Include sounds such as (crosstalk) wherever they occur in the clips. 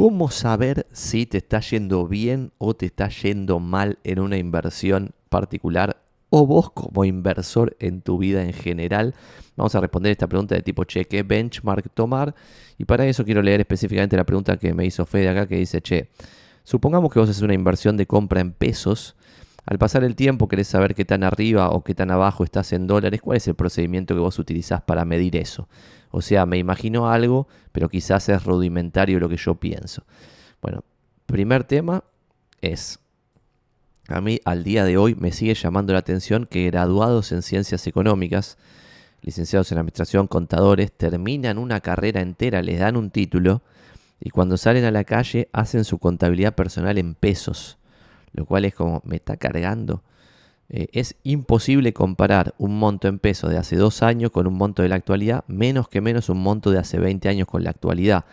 ¿Cómo saber si te está yendo bien o te está yendo mal en una inversión particular o vos como inversor en tu vida en general? Vamos a responder esta pregunta de tipo, che, ¿qué benchmark tomar? Y para eso quiero leer específicamente la pregunta que me hizo Fede acá, que dice, che, supongamos que vos haces una inversión de compra en pesos. Al pasar el tiempo querés saber qué tan arriba o qué tan abajo estás en dólares. ¿Cuál es el procedimiento que vos utilizás para medir eso? O sea, me imagino algo, pero quizás es rudimentario lo que yo pienso. Bueno, primer tema es, a mí al día de hoy me sigue llamando la atención que graduados en ciencias económicas, licenciados en administración, contadores, terminan una carrera entera, les dan un título y cuando salen a la calle hacen su contabilidad personal en pesos, lo cual es como, me está cargando. Eh, es imposible comparar un monto en pesos de hace dos años con un monto de la actualidad, menos que menos un monto de hace 20 años con la actualidad.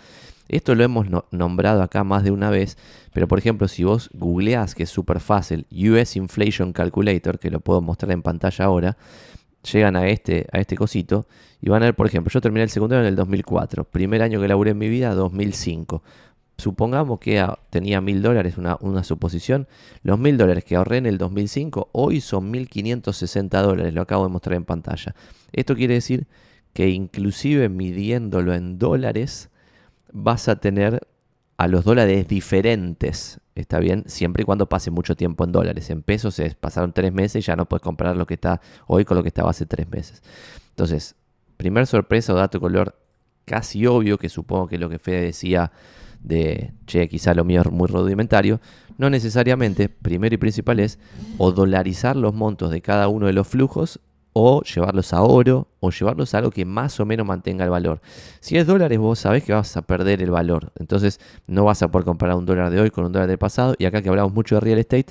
Esto lo hemos nombrado acá más de una vez, pero por ejemplo, si vos googleás, que es súper fácil, US Inflation Calculator, que lo puedo mostrar en pantalla ahora, llegan a este, a este cosito y van a ver, por ejemplo, yo terminé el secundario en el 2004, primer año que laburé en mi vida, 2005 supongamos que tenía mil dólares, una, suposición, los mil dólares que ahorré en el 2005 hoy son 1560 dólares, lo acabo de mostrar en pantalla. Esto quiere decir que inclusive midiéndolo en dólares vas a tener a los dólares diferentes, ¿está bien? Siempre y cuando pase mucho tiempo en dólares. En pesos es, pasaron tres meses y ya no puedes comprar lo que está hoy con lo que estaba hace tres meses. Entonces, primer sorpresa o dato color casi obvio, que supongo que lo que Fede decía de, che, quizá lo mío es muy rudimentario, no necesariamente, primero y principal es o dolarizar los montos de cada uno de los flujos o llevarlos a oro o llevarlos a algo que más o menos mantenga el valor. Si es dólares, vos sabés que vas a perder el valor. Entonces no vas a poder comparar un dólar de hoy con un dólar del pasado. Y acá que hablamos mucho de real estate,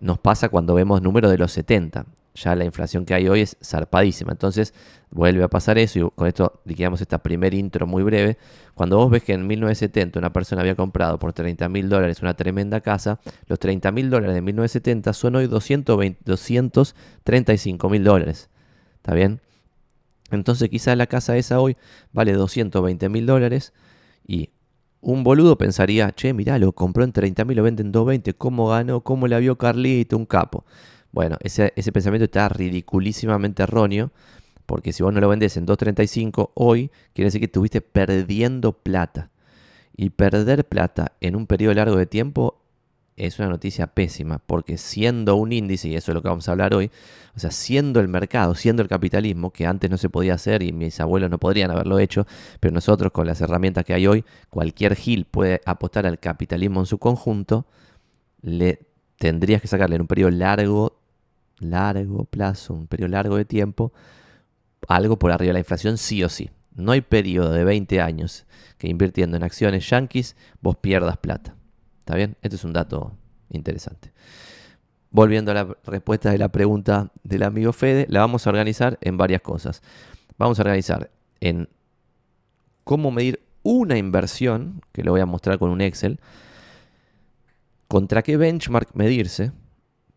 nos pasa cuando vemos números de los 70 ya la inflación que hay hoy es zarpadísima. Entonces vuelve a pasar eso y con esto liquidamos esta primer intro muy breve. Cuando vos ves que en 1970 una persona había comprado por 30 mil dólares una tremenda casa, los 30 mil dólares de 1970 son hoy 235 mil dólares. ¿Está bien? Entonces quizás la casa esa hoy vale 220 mil dólares y un boludo pensaría, che, mirá, lo compró en 30 mil, lo vende en 220, ¿cómo ganó? ¿Cómo la vio Carlito? Un capo. Bueno, ese, pensamiento está ridiculísimamente erróneo, porque si vos no lo vendés en 2.35 hoy, quiere decir que estuviste perdiendo plata. Y perder plata en un periodo largo de tiempo es una noticia pésima, porque siendo un índice, y eso es lo que vamos a hablar hoy, o sea, siendo el mercado, siendo el capitalismo, que antes no se podía hacer y mis abuelos no podrían haberlo hecho, pero nosotros con las herramientas que hay hoy, cualquier gil puede apostar al capitalismo en su conjunto, le tendrías que sacarle en un periodo largo largo plazo, un periodo largo de tiempo, algo por arriba de la inflación sí o sí. No hay periodo de 20 años que invirtiendo en acciones yankees vos pierdas plata. ¿Está bien? Este es un dato interesante. Volviendo a la respuesta de la pregunta del amigo Fede, la vamos a organizar en varias cosas. Vamos a organizar en cómo medir una inversión, que lo voy a mostrar con un Excel, contra qué benchmark medirse,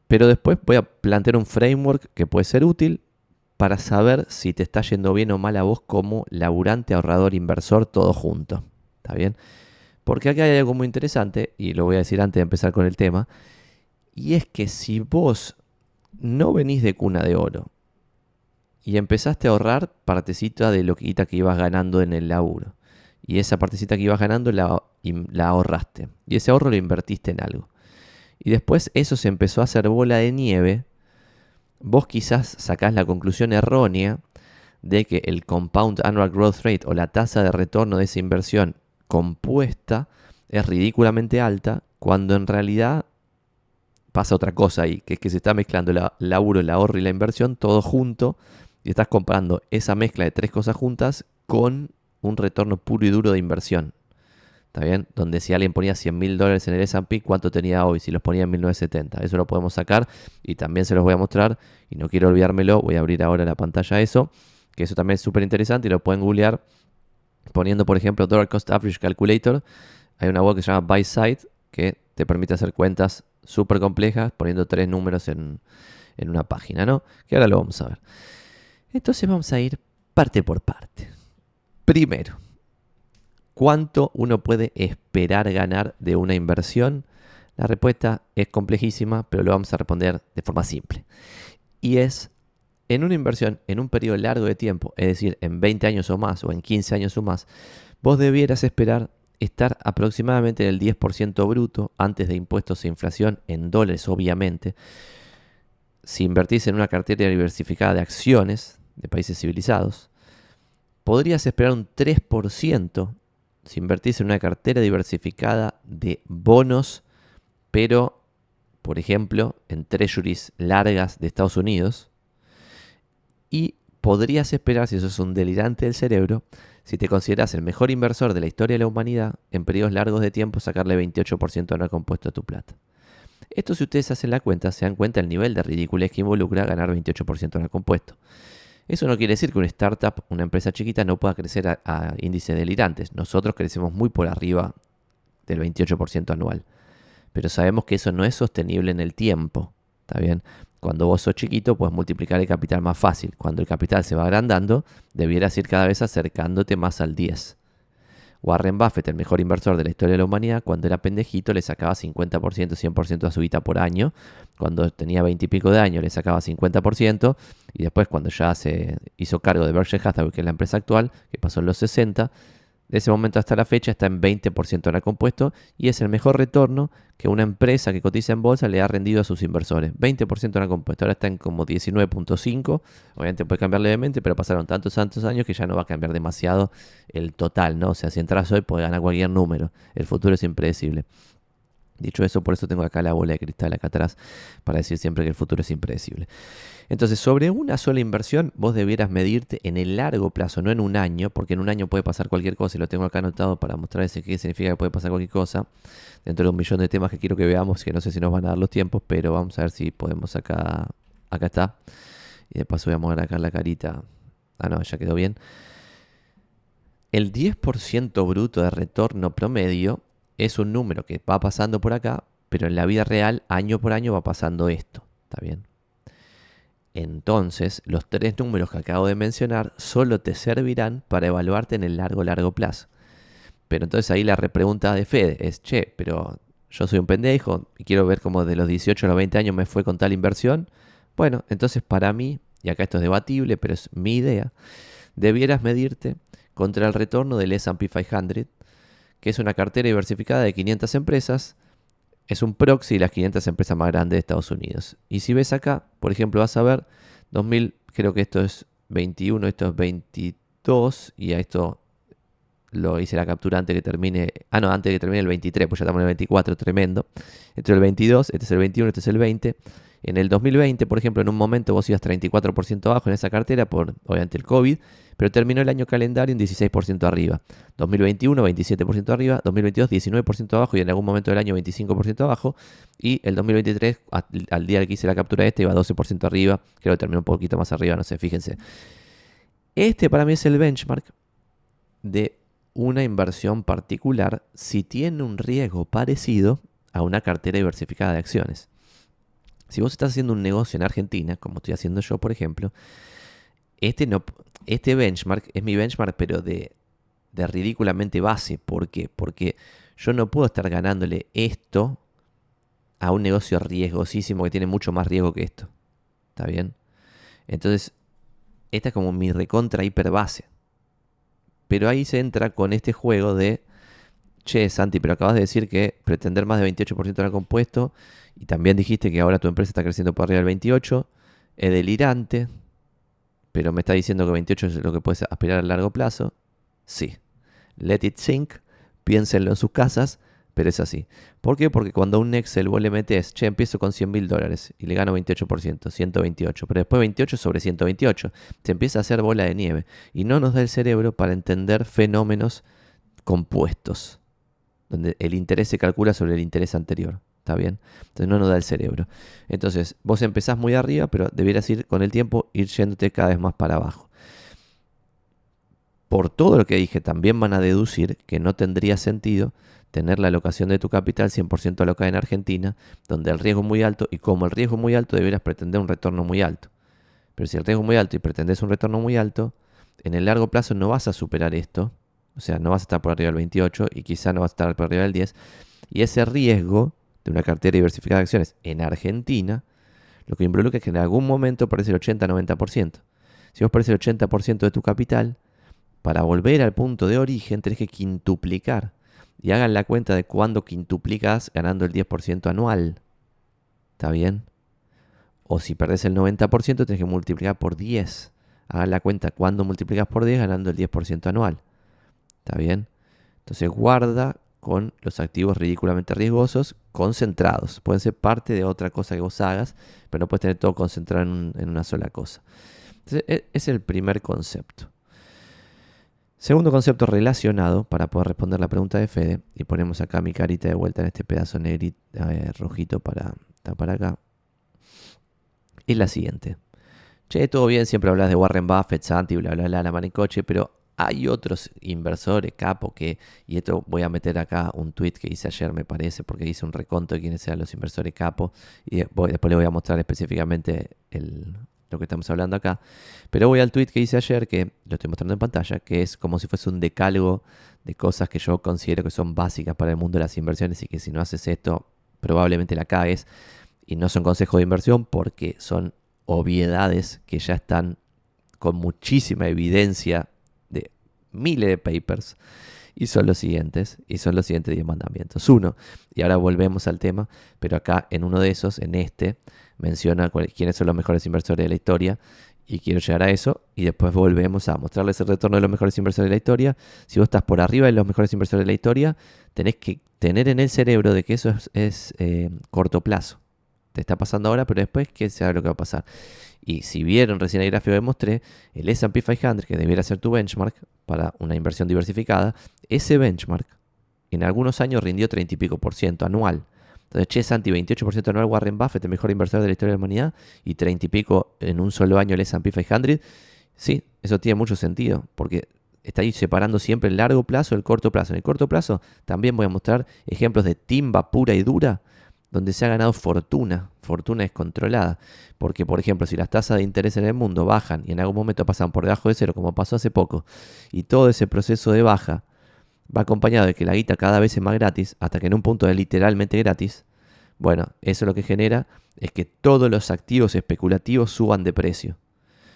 pero después voy a plantear un framework que puede ser útil para saber si te está yendo bien o mal a vos como laburante, ahorrador, inversor, todo junto. ¿Está bien? Porque aquí hay algo muy interesante, y lo voy a decir antes de empezar con el tema, y es que si vos no venís de cuna de oro y empezaste a ahorrar partecita de lo que ibas ganando en el laburo, y esa partecita que ibas ganando la ahorraste, y ese ahorro lo invertiste en algo y después eso se empezó a hacer bola de nieve, vos quizás sacás la conclusión errónea de que el compound annual growth rate o la tasa de retorno de esa inversión compuesta es ridículamente alta, cuando en realidad pasa otra cosa ahí, que es que se está mezclando el laburo, el ahorro y la inversión todo junto y estás comparando esa mezcla de tres cosas juntas con un retorno puro y duro de inversión. ¿Está bien? Donde si alguien ponía 100 mil dólares en el S&P, ¿cuánto tenía hoy? Si los ponía en 1970. Eso lo podemos sacar y también se los voy a mostrar. Y no quiero olvidármelo, voy a abrir ahora la pantalla eso. Que eso también es súper interesante y lo pueden googlear poniendo, por ejemplo, Dollar Cost Average Calculator. Hay una web que se llama Buy Side que te permite hacer cuentas súper complejas poniendo tres números en, en una página, ¿no? Que ahora lo vamos a ver. Entonces vamos a ir parte por parte. Primero, ¿Cuánto uno puede esperar ganar de una inversión? La respuesta es complejísima, pero lo vamos a responder de forma simple. Y es, en una inversión en un periodo largo de tiempo, es decir, en 20 años o más o en 15 años o más, vos debieras esperar estar aproximadamente en el 10% bruto antes de impuestos e inflación en dólares, obviamente. Si invertís en una cartera diversificada de acciones de países civilizados, podrías esperar un 3% si invertís en una cartera diversificada de bonos, pero, por ejemplo, en treasuries largas de Estados Unidos. Y podrías esperar, si eso es un delirante del cerebro, si te consideras el mejor inversor de la historia de la humanidad, en periodos largos de tiempo sacarle 28% anual compuesto a tu plata. Esto si ustedes hacen la cuenta, se dan cuenta del nivel de ridiculez que involucra ganar 28% anual compuesto. Eso no quiere decir que una startup, una empresa chiquita, no pueda crecer a, a índices delirantes. Nosotros crecemos muy por arriba del 28% anual. Pero sabemos que eso no es sostenible en el tiempo. ¿Está bien? Cuando vos sos chiquito, puedes multiplicar el capital más fácil. Cuando el capital se va agrandando, debieras ir cada vez acercándote más al 10. Warren Buffett, el mejor inversor de la historia de la humanidad, cuando era pendejito le sacaba 50%, 100% a su vida por año. Cuando tenía 20 y pico de años le sacaba 50%. Y después cuando ya se hizo cargo de Berkshire Hathaway, que es la empresa actual, que pasó en los 60, de ese momento hasta la fecha está en 20% en el compuesto y es el mejor retorno que una empresa que cotiza en bolsa le ha rendido a sus inversores. 20% en el compuesto. Ahora está en como 19.5. Obviamente puede cambiar levemente, pero pasaron tantos, tantos años que ya no va a cambiar demasiado el total, ¿no? O sea, si entras hoy puede ganar cualquier número. El futuro es impredecible. Dicho eso, por eso tengo acá la bola de cristal acá atrás para decir siempre que el futuro es impredecible. Entonces, sobre una sola inversión, vos debieras medirte en el largo plazo, no en un año, porque en un año puede pasar cualquier cosa y lo tengo acá anotado para mostrarles qué significa que puede pasar cualquier cosa. Dentro de un millón de temas que quiero que veamos, que no sé si nos van a dar los tiempos, pero vamos a ver si podemos acá. Acá está. Y de paso voy a mover acá la carita. Ah, no, ya quedó bien. El 10% bruto de retorno promedio es un número que va pasando por acá, pero en la vida real, año por año, va pasando esto. ¿Está bien? Entonces, los tres números que acabo de mencionar solo te servirán para evaluarte en el largo, largo plazo. Pero entonces ahí la repregunta de Fede es, che, pero yo soy un pendejo y quiero ver cómo de los 18 a los 20 años me fue con tal inversión. Bueno, entonces para mí, y acá esto es debatible, pero es mi idea, debieras medirte contra el retorno del S&P 500 que es una cartera diversificada de 500 empresas. Es un proxy de las 500 empresas más grandes de Estados Unidos. Y si ves acá, por ejemplo, vas a ver 2000, creo que esto es 21, esto es 22, y a esto lo hice la captura antes que termine, ah no, antes que termine el 23, pues ya estamos en el 24, tremendo. Este es el 22, este es el 21, este es el 20. En el 2020, por ejemplo, en un momento vos ibas 34% abajo en esa cartera por, obviamente, el COVID, pero terminó el año calendario en 16% arriba. 2021, 27% arriba, 2022, 19% abajo y en algún momento del año 25% abajo. Y el 2023, al día que hice la captura de este, iba 12% arriba, creo que terminó un poquito más arriba, no sé, fíjense. Este para mí es el benchmark de una inversión particular si tiene un riesgo parecido a una cartera diversificada de acciones. Si vos estás haciendo un negocio en Argentina, como estoy haciendo yo, por ejemplo, este, no, este benchmark es mi benchmark, pero de, ridículamente base. ¿Por qué? Porque yo no puedo estar ganándole esto a un negocio riesgosísimo que tiene mucho más riesgo que esto. ¿Está bien? Entonces, esta es como mi recontra hiper base. Pero ahí se entra con este juego de, che, Santi, pero acabas de decir que pretender más de 28% era compuesto y también dijiste que ahora tu empresa está creciendo por arriba del 28%, es delirante, pero me está diciendo que 28 es lo que puedes aspirar a largo plazo. Sí. Let it sink, piénsenlo en sus casas, pero es así. ¿Por qué? Porque cuando a un Excel vos le metes, che, empiezo con 100 mil dólares y le gano 28%, 128, pero después 28 sobre 128, se empieza a hacer bola de nieve y no nos da el cerebro para entender fenómenos compuestos, donde el interés se calcula sobre el interés anterior. ¿Está bien? Entonces no nos da el cerebro. Entonces vos empezás muy arriba, pero debieras ir con el tiempo, ir yéndote cada vez más para abajo. Por todo lo que dije, también van a deducir que no tendría sentido tener la alocación de tu capital 100% alocada en Argentina, donde el riesgo es muy alto y como el riesgo es muy alto, deberás pretender un retorno muy alto. Pero si el riesgo es muy alto y pretendes un retorno muy alto, en el largo plazo no vas a superar esto o sea, no vas a estar por arriba del 28 y quizá no vas a estar por arriba del 10. Y ese riesgo de una cartera diversificada de acciones en Argentina, lo que involucra es que en algún momento aparece el 80-90%. Si vos perdés el 80% de tu capital, para volver al punto de origen tenés que quintuplicar. Y hagan la cuenta de cuándo quintuplicas ganando el 10% anual. ¿Está bien? O si perdés el 90%, tenés que multiplicar por 10. Hagan la cuenta cuándo multiplicas por 10 ganando el 10% anual. ¿Está bien? Entonces guarda con los activos ridículamente riesgosos concentrados. Pueden ser parte de otra cosa que vos hagas, pero no puedes tener todo concentrado en, una sola cosa. Entonces, e, es el primer concepto. Segundo concepto relacionado, para poder responder la pregunta de Fede, y ponemos acá mi carita de vuelta en este pedazo negrito, eh, rojito para para acá, es la siguiente. Che, todo bien, siempre hablas de Warren Buffett, Santi, bla, bla, bla, la manicoche, pero hay otros inversores, capo, que, y esto voy a meter acá un tweet que hice ayer, me parece, porque hice un reconto de quiénes sean los inversores capo, y después le voy a mostrar específicamente lo que estamos hablando acá. Pero voy al tweet que hice ayer, que lo estoy mostrando en pantalla, que es como si fuese un decálogo de cosas que yo considero que son básicas para el mundo de las inversiones y que si no haces esto, probablemente la caes. Y no son consejos de inversión porque son obviedades que ya están con muchísima evidencia de miles de papers. Y son los siguientes, y son los siguientes 10 mandamientos. Uno, y ahora volvemos al tema, pero acá en uno de esos, en este, menciona quiénes son los mejores inversores de la historia. Y quiero llegar a eso. Y después volvemos a mostrarles el retorno de los mejores inversores de la historia. Si vos estás por arriba de los mejores inversores de la historia, tenés que tener en el cerebro de que eso es, eh, corto plazo te está pasando ahora, pero después que sabe lo que va a pasar. Y si vieron recién el gráfico que mostré, el SP 500, que debiera ser tu benchmark para una inversión diversificada, ese benchmark en algunos años rindió 30 y pico por ciento anual. Entonces, che, Santi, 28% anual Warren Buffett, el mejor inversor de la historia de la humanidad, y 30 y pico en un solo año el SP 500. Sí, eso tiene mucho sentido, porque está ahí separando siempre el largo plazo del corto plazo. En el corto plazo también voy a mostrar ejemplos de timba pura y dura donde se ha ganado fortuna, fortuna descontrolada. Porque, por ejemplo, si las tasas de interés en el mundo bajan y en algún momento pasan por debajo de cero, como pasó hace poco, y todo ese proceso de baja va acompañado de que la guita cada vez es más gratis, hasta que en un punto es literalmente gratis, bueno, eso lo que genera es que todos los activos especulativos suban de precio.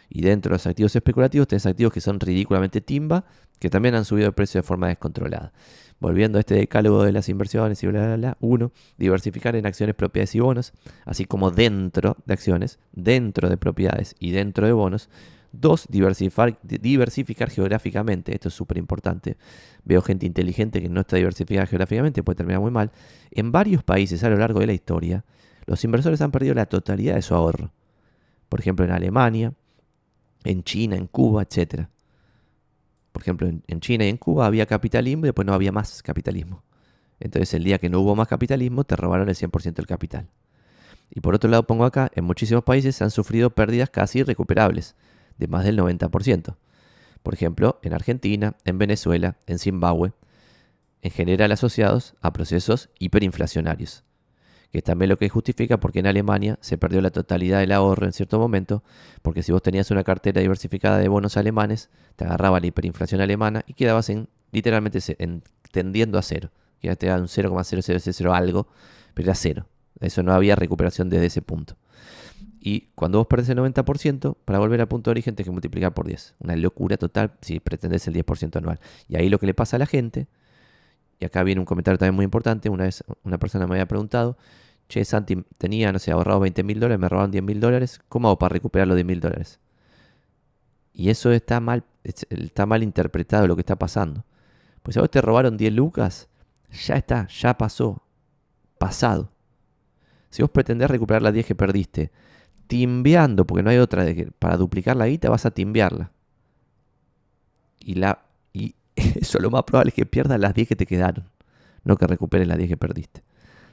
Y dentro de los activos especulativos tenés activos que son ridículamente timba, que también han subido de precio de forma descontrolada. Volviendo a este decálogo de las inversiones y bla, bla, bla. Uno, diversificar en acciones, propiedades y bonos, así como dentro de acciones, dentro de propiedades y dentro de bonos. Dos, diversificar, geográficamente. Esto es súper importante. Veo gente inteligente que no está diversificada geográficamente, puede terminar muy mal. En varios países a lo largo de la historia, los inversores han perdido la totalidad de su ahorro. Por ejemplo, en Alemania, en China, en Cuba, etcétera. Por ejemplo, en, China y en Cuba había capitalismo y después no había más capitalismo. Entonces el día que no hubo más capitalismo te robaron el 100% del capital. Y por otro lado pongo acá, en muchísimos países se han sufrido pérdidas casi irrecuperables, de más del 90%. Por ejemplo, en Argentina, en Venezuela, en Zimbabue, en general asociados a procesos hiperinflacionarios que también lo que justifica porque en Alemania se perdió la totalidad del ahorro en cierto momento, porque si vos tenías una cartera diversificada de bonos alemanes, te agarraba la hiperinflación alemana y quedabas en literalmente tendiendo a cero. Ya te da un 0,0000 algo, pero era cero. Eso no había recuperación desde ese punto. Y cuando vos perdés el 90%, para volver al punto de origen tenés que multiplicar por 10. Una locura total si pretendés el 10% anual. Y ahí lo que le pasa a la gente y acá viene un comentario también muy importante. Una vez una persona me había preguntado, che, Santi, tenía, no sé, ahorrado 20 mil dólares, me robaron 10 mil dólares, ¿cómo hago para recuperar los 10 mil dólares? Y eso está mal, está mal interpretado lo que está pasando. Pues si a vos te robaron 10 lucas, ya está, ya pasó, pasado. Si vos pretendés recuperar las 10 que perdiste, timbeando, porque no hay otra, para duplicar la guita vas a timbearla. Y la (laughs) eso lo más probable es que pierdas las 10 que te quedaron, no que recuperes las 10 que perdiste.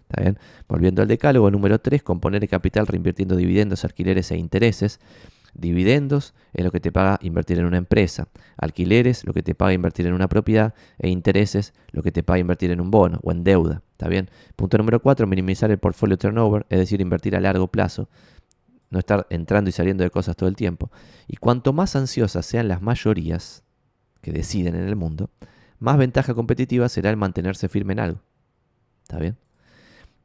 ¿Está bien? Volviendo al decálogo, número 3, componer el capital reinvirtiendo dividendos, alquileres e intereses. Dividendos es lo que te paga invertir en una empresa. Alquileres, lo que te paga invertir en una propiedad. E intereses, lo que te paga invertir en un bono o en deuda. ¿Está bien? Punto número 4, minimizar el portfolio turnover, es decir, invertir a largo plazo. No estar entrando y saliendo de cosas todo el tiempo. Y cuanto más ansiosas sean las mayorías, que deciden en el mundo, más ventaja competitiva será el mantenerse firme en algo. ¿Está bien?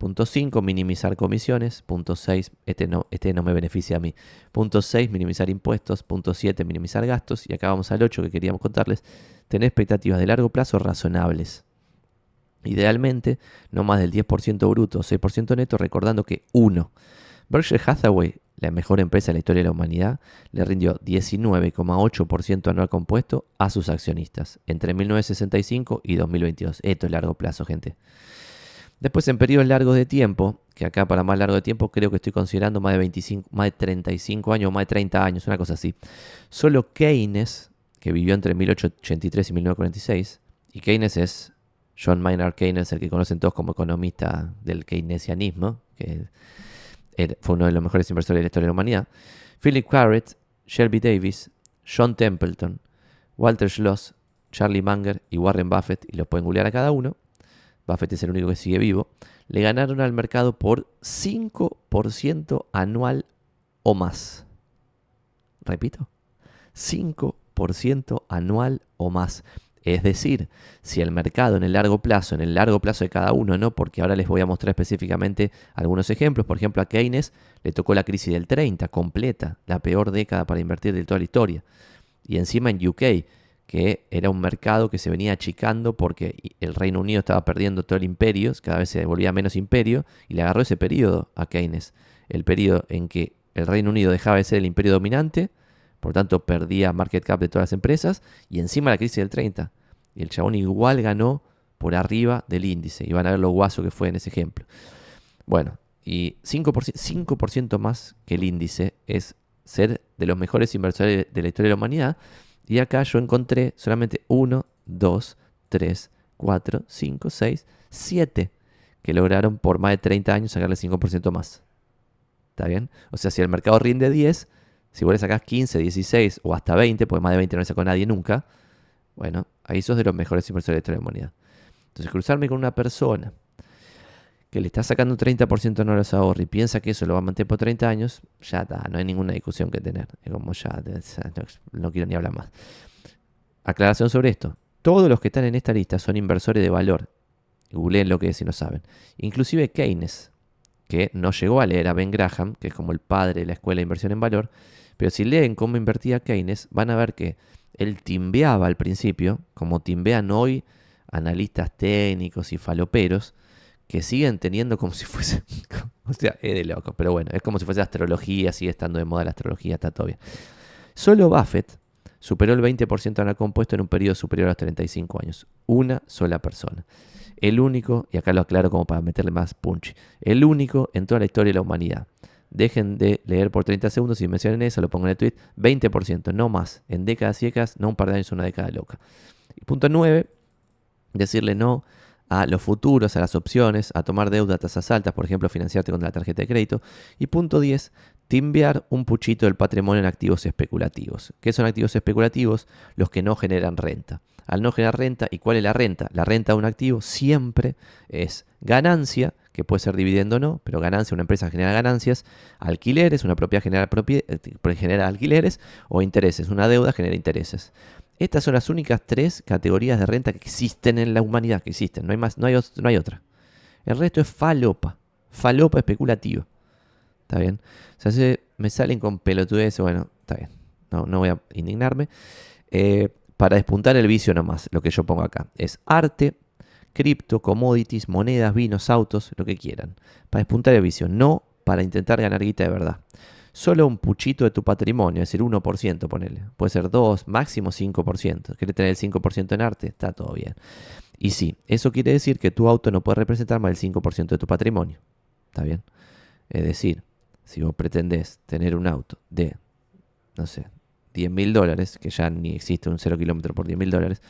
Punto 5, minimizar comisiones. Punto 6, este no, este no me beneficia a mí. Punto 6, minimizar impuestos. Punto 7, minimizar gastos. Y acá vamos al 8 que queríamos contarles. Tener expectativas de largo plazo razonables. Idealmente, no más del 10% bruto o 6% neto, recordando que 1. Berkshire Hathaway, la mejor empresa de la historia de la humanidad, le rindió 19,8% anual compuesto a sus accionistas entre 1965 y 2022. Esto es largo plazo, gente. Después, en periodos largos de tiempo, que acá para más largo de tiempo creo que estoy considerando más de, 25, más de 35 años, más de 30 años, una cosa así. Solo Keynes, que vivió entre 1883 y 1946, y Keynes es John Maynard Keynes, el que conocen todos como economista del keynesianismo, que fue uno de los mejores inversores de la historia de la humanidad. Philip Carrett, Shelby Davis, John Templeton, Walter Schloss, Charlie Munger y Warren Buffett, y los pueden googlear a cada uno, Buffett es el único que sigue vivo, le ganaron al mercado por 5% anual o más. Repito, 5% anual o más. Es decir, si el mercado en el largo plazo, en el largo plazo de cada uno, ¿no? Porque ahora les voy a mostrar específicamente algunos ejemplos. Por ejemplo, a Keynes le tocó la crisis del 30, completa, la peor década para invertir de toda la historia. Y encima en UK, que era un mercado que se venía achicando porque el Reino Unido estaba perdiendo todo el imperio, cada vez se volvía menos imperio, y le agarró ese periodo a Keynes, el periodo en que el Reino Unido dejaba de ser el imperio dominante, por tanto perdía market cap de todas las empresas, y encima la crisis del 30. Y el chabón igual ganó por arriba del índice, y van a ver lo guaso que fue en ese ejemplo. Bueno, y 5%, 5 más que el índice es ser de los mejores inversores de la historia de la humanidad, y acá yo encontré solamente 1, 2, 3, 4, 5, 6, 7 que lograron por más de 30 años sacarle 5% más. ¿Está bien? O sea, si el mercado rinde 10, si vos le sacás 15, 16 o hasta 20, porque más de 20 no le sacó nadie nunca, bueno, ahí sos de los mejores inversores de la historia de. Entonces, cruzarme con una persona que le está sacando un 30% no los ahorros y piensa que eso lo va a mantener por 30 años, ya está, no hay ninguna discusión que tener. Es como ya, no, quiero ni hablar más. Aclaración sobre esto. Todos los que están en esta lista son inversores de valor. Googleen lo que es si no saben. Inclusive Keynes, que no llegó a leer a Ben Graham, que es como el padre de la escuela de inversión en valor, pero si leen cómo invertía Keynes, van a ver que él timbeaba al principio, como timbean hoy analistas técnicos y faloperos, que siguen teniendo como si fuese. (laughs) o sea, es de loco, pero bueno, es como si fuese astrología, sigue estando de moda la astrología, está todo. Solo Buffett superó el 20% la compuesto en un periodo superior a los 35 años. Una sola persona. El único, y acá lo aclaro como para meterle más punch, el único en toda la historia de la humanidad. Dejen de leer por 30 segundos y mencionen eso, lo pongo en el tweet. 20%, no más. En décadas décadas, no un par de años, una década loca. Punto 9, decirle no a los futuros, a las opciones, a tomar deuda a tasas altas, por ejemplo, financiarte con la tarjeta de crédito. Y punto 10, timbear un puchito del patrimonio en activos especulativos. ¿Qué son activos especulativos? Los que no generan renta. Al no generar renta, ¿y cuál es la renta? La renta de un activo siempre es ganancia, que puede ser dividendo o no, pero ganancia, una empresa genera ganancias, alquileres, una propiedad genera, eh, genera alquileres, o intereses, una deuda genera intereses. Estas son las únicas tres categorías de renta que existen en la humanidad, que existen, no hay, más, no hay, no hay otra. El resto es falopa, falopa especulativa. ¿Está bien? O sea, me salen con pelotudez, bueno, está bien, no, no voy a indignarme. Eh, para despuntar el vicio nomás, lo que yo pongo acá, es arte, cripto, commodities, monedas, vinos, autos, lo que quieran. Para despuntar el vicio, no para intentar ganar guita de verdad solo un puchito de tu patrimonio, es decir, 1%, ponele. Puede ser 2, máximo 5%. ¿Quieres tener el 5% en arte? Está todo bien. Y sí, eso quiere decir que tu auto no puede representar más del 5% de tu patrimonio. ¿Está bien? Es decir, si vos pretendés tener un auto de, no sé, 10 mil dólares, que ya ni existe un 0 kilómetro por 10 mil dólares,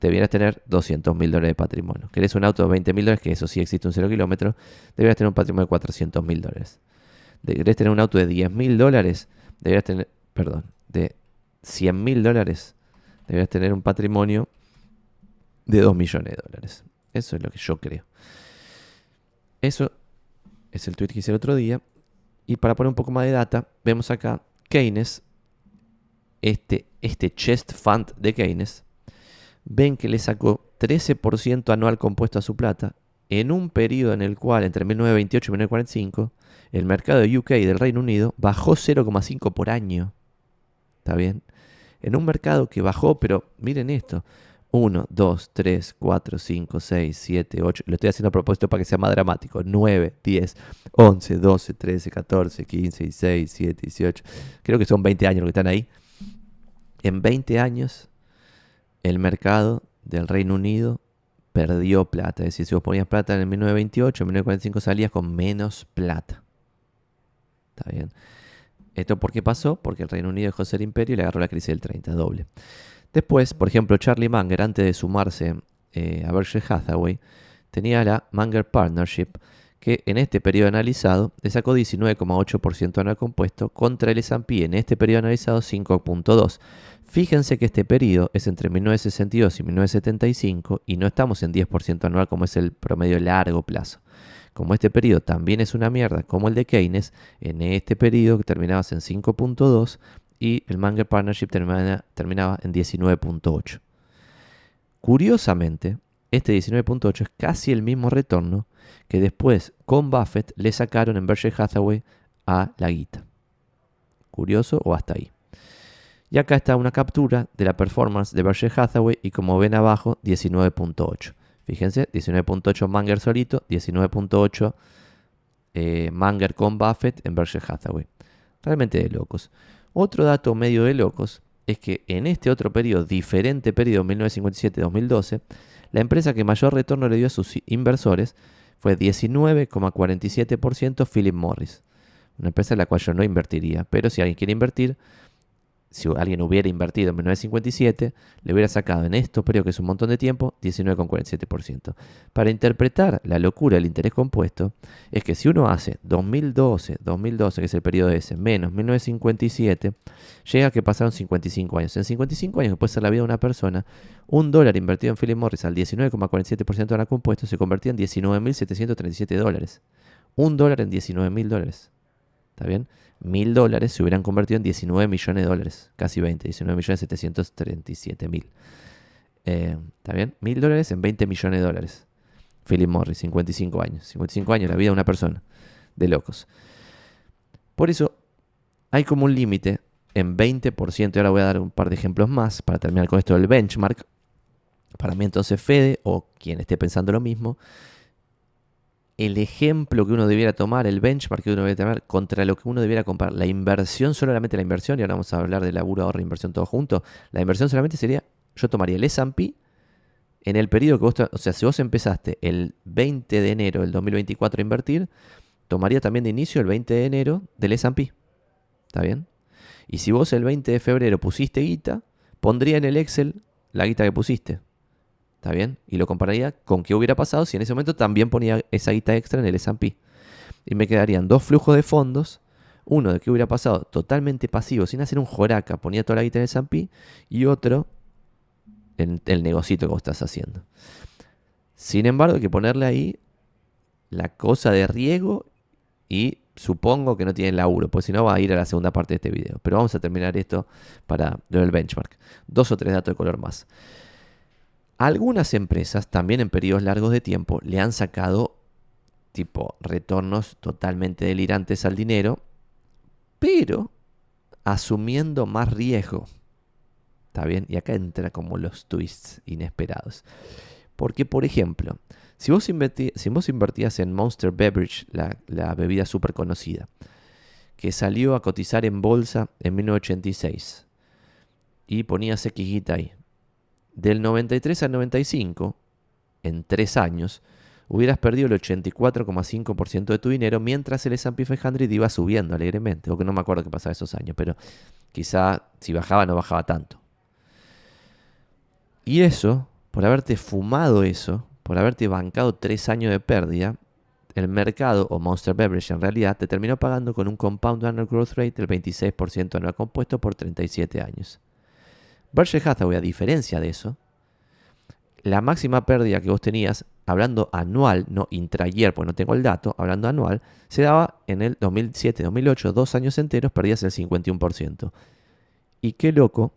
debieras tener 200 mil dólares de patrimonio. ¿Querés un auto de 20 mil dólares, que eso sí existe un 0 kilómetro, deberías tener un patrimonio de 400 mil dólares deberías tener un auto de 10 mil dólares, deberías tener, perdón, de 100 mil dólares, deberías tener un patrimonio de 2 millones de dólares. Eso es lo que yo creo. Eso es el tweet que hice el otro día. Y para poner un poco más de data, vemos acá Keynes, este, este chest fund de Keynes, ven que le sacó 13% anual compuesto a su plata, en un periodo en el cual, entre 1928 y 1945, el mercado de UK del Reino Unido bajó 0,5 por año. ¿Está bien? En un mercado que bajó, pero miren esto, 1, 2, 3, 4, 5, 6, 7, 8. Lo estoy haciendo a propósito para que sea más dramático. 9, 10, 11, 12, 13, 14, 15, 16, 17, 18. Creo que son 20 años los que están ahí. En 20 años, el mercado del Reino Unido perdió plata. Es decir, si vos ponías plata en el 1928, en 1945 salías con menos plata. ¿Está bien? ¿Esto por qué pasó? Porque el Reino Unido dejó de ser imperio y le agarró la crisis del 30, doble. Después, por ejemplo, Charlie Munger, antes de sumarse eh, a Berkshire Hathaway, tenía la Munger Partnership, que en este periodo analizado le sacó 19,8% anual compuesto contra el S&P en este periodo analizado 5,2%. Fíjense que este periodo es entre 1962 y 1975 y no estamos en 10% anual como es el promedio largo plazo. Como este periodo también es una mierda como el de Keynes, en este periodo que terminabas en 5.2 y el Munger Partnership terminaba en 19.8. Curiosamente, este 19.8 es casi el mismo retorno que después con Buffett le sacaron en Berkshire Hathaway a la guita. Curioso o hasta ahí. Y acá está una captura de la performance de Berkshire Hathaway y como ven abajo 19.8. Fíjense, 19.8 Munger solito, 19.8 eh, Munger con Buffett en Berkshire Hathaway. Realmente de locos. Otro dato medio de locos es que en este otro periodo, diferente periodo 1957-2012, la empresa que mayor retorno le dio a sus inversores fue 19,47% Philip Morris. Una empresa en la cual yo no invertiría, pero si alguien quiere invertir, si alguien hubiera invertido en 1957, le hubiera sacado en esto periodo, que es un montón de tiempo, 19,47%. Para interpretar la locura del interés compuesto, es que si uno hace 2012, 2012, que es el periodo ese, menos 1957, llega a que pasaron 55 años. En 55 años, puede ser la vida de una persona, un dólar invertido en Philip Morris al 19,47% de la compuesto se convertía en 19.737 dólares. Un dólar en 19.000 dólares. ¿Está bien? Mil dólares se hubieran convertido en 19 millones de dólares, casi 20, 19 millones 737 mil. Eh, ¿Está bien? Mil dólares en 20 millones de dólares. Philip Morris, 55 años. 55 años, la vida de una persona. De locos. Por eso, hay como un límite en 20%. Y ahora voy a dar un par de ejemplos más para terminar con esto del benchmark. Para mí entonces Fede, o quien esté pensando lo mismo, el ejemplo que uno debiera tomar, el benchmark que uno debiera tomar contra lo que uno debiera comprar. La inversión, solamente la inversión, y ahora vamos a hablar de laburo, ahorro, inversión todo junto. La inversión solamente sería, yo tomaría el S&P en el periodo que vos, o sea, si vos empezaste el 20 de enero del 2024 a invertir, tomaría también de inicio el 20 de enero del S&P. ¿Está bien? Y si vos el 20 de febrero pusiste guita, pondría en el Excel la guita que pusiste. ¿Está bien? Y lo compararía con qué hubiera pasado si en ese momento también ponía esa guita extra en el S&P. Y me quedarían dos flujos de fondos. Uno de qué hubiera pasado totalmente pasivo, sin hacer un joraca, ponía toda la guita en el S&P. Y otro en el negocito que vos estás haciendo. Sin embargo, hay que ponerle ahí la cosa de riego y supongo que no tiene laburo, pues si no va a ir a la segunda parte de este video. Pero vamos a terminar esto para lo del benchmark. Dos o tres datos de color más. Algunas empresas, también en periodos largos de tiempo, le han sacado tipo retornos totalmente delirantes al dinero, pero asumiendo más riesgo. ¿Está bien? Y acá entra como los twists inesperados. Porque, por ejemplo, si vos, invertías en Monster Beverage, la, la bebida súper conocida, que salió a cotizar en bolsa en 1986, y ponías X ahí, del 93 al 95, en tres años, hubieras perdido el 84,5% de tu dinero mientras el S&P 500 iba subiendo alegremente. O que no me acuerdo qué pasaba esos años, pero quizá si bajaba no bajaba tanto. Y eso, por haberte fumado eso, por haberte bancado tres años de pérdida, el mercado, o Monster Beverage en realidad, te terminó pagando con un compound annual growth rate del 26% anual compuesto por 37 años. Berkshire Hathaway, a diferencia de eso, la máxima pérdida que vos tenías, hablando anual, no intrayer, porque no tengo el dato, hablando anual, se daba en el 2007-2008, dos años enteros, perdías el 51%. Y qué loco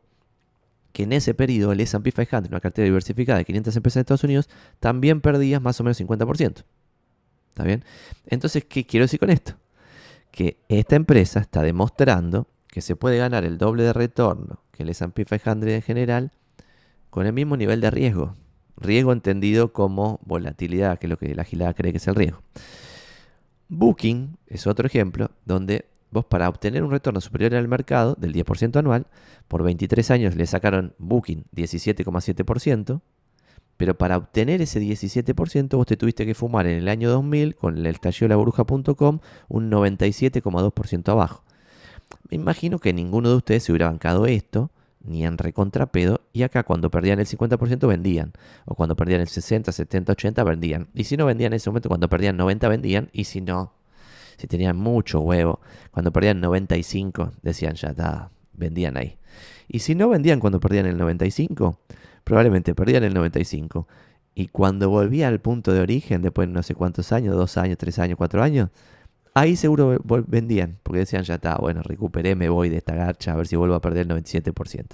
que en ese periodo el S&P 500, una cartera diversificada de 500 empresas de Estados Unidos, también perdía más o menos 50%. ¿Está bien? Entonces, ¿qué quiero decir con esto? Que esta empresa está demostrando que se puede ganar el doble de retorno que el S&P 500 en general con el mismo nivel de riesgo. Riesgo entendido como volatilidad, que es lo que la gilada cree que es el riesgo. Booking es otro ejemplo donde vos para obtener un retorno superior al mercado del 10% anual, por 23 años le sacaron Booking 17,7%, pero para obtener ese 17% vos te tuviste que fumar en el año 2000 con el estallido de la burbuja.com un 97,2% abajo. Imagino que ninguno de ustedes se hubiera bancado esto, ni en recontrapedo, y acá cuando perdían el 50% vendían, o cuando perdían el 60, 70, 80 vendían, y si no vendían en ese momento, cuando perdían 90 vendían, y si no, si tenían mucho huevo, cuando perdían 95, decían ya está, vendían ahí. Y si no vendían cuando perdían el 95, probablemente perdían el 95. Y cuando volvía al punto de origen, después de no sé cuántos años, dos años, tres años, cuatro años, ahí seguro vendían, porque decían ya está, bueno, recuperé, me voy de esta garcha a ver si vuelvo a perder el 97%.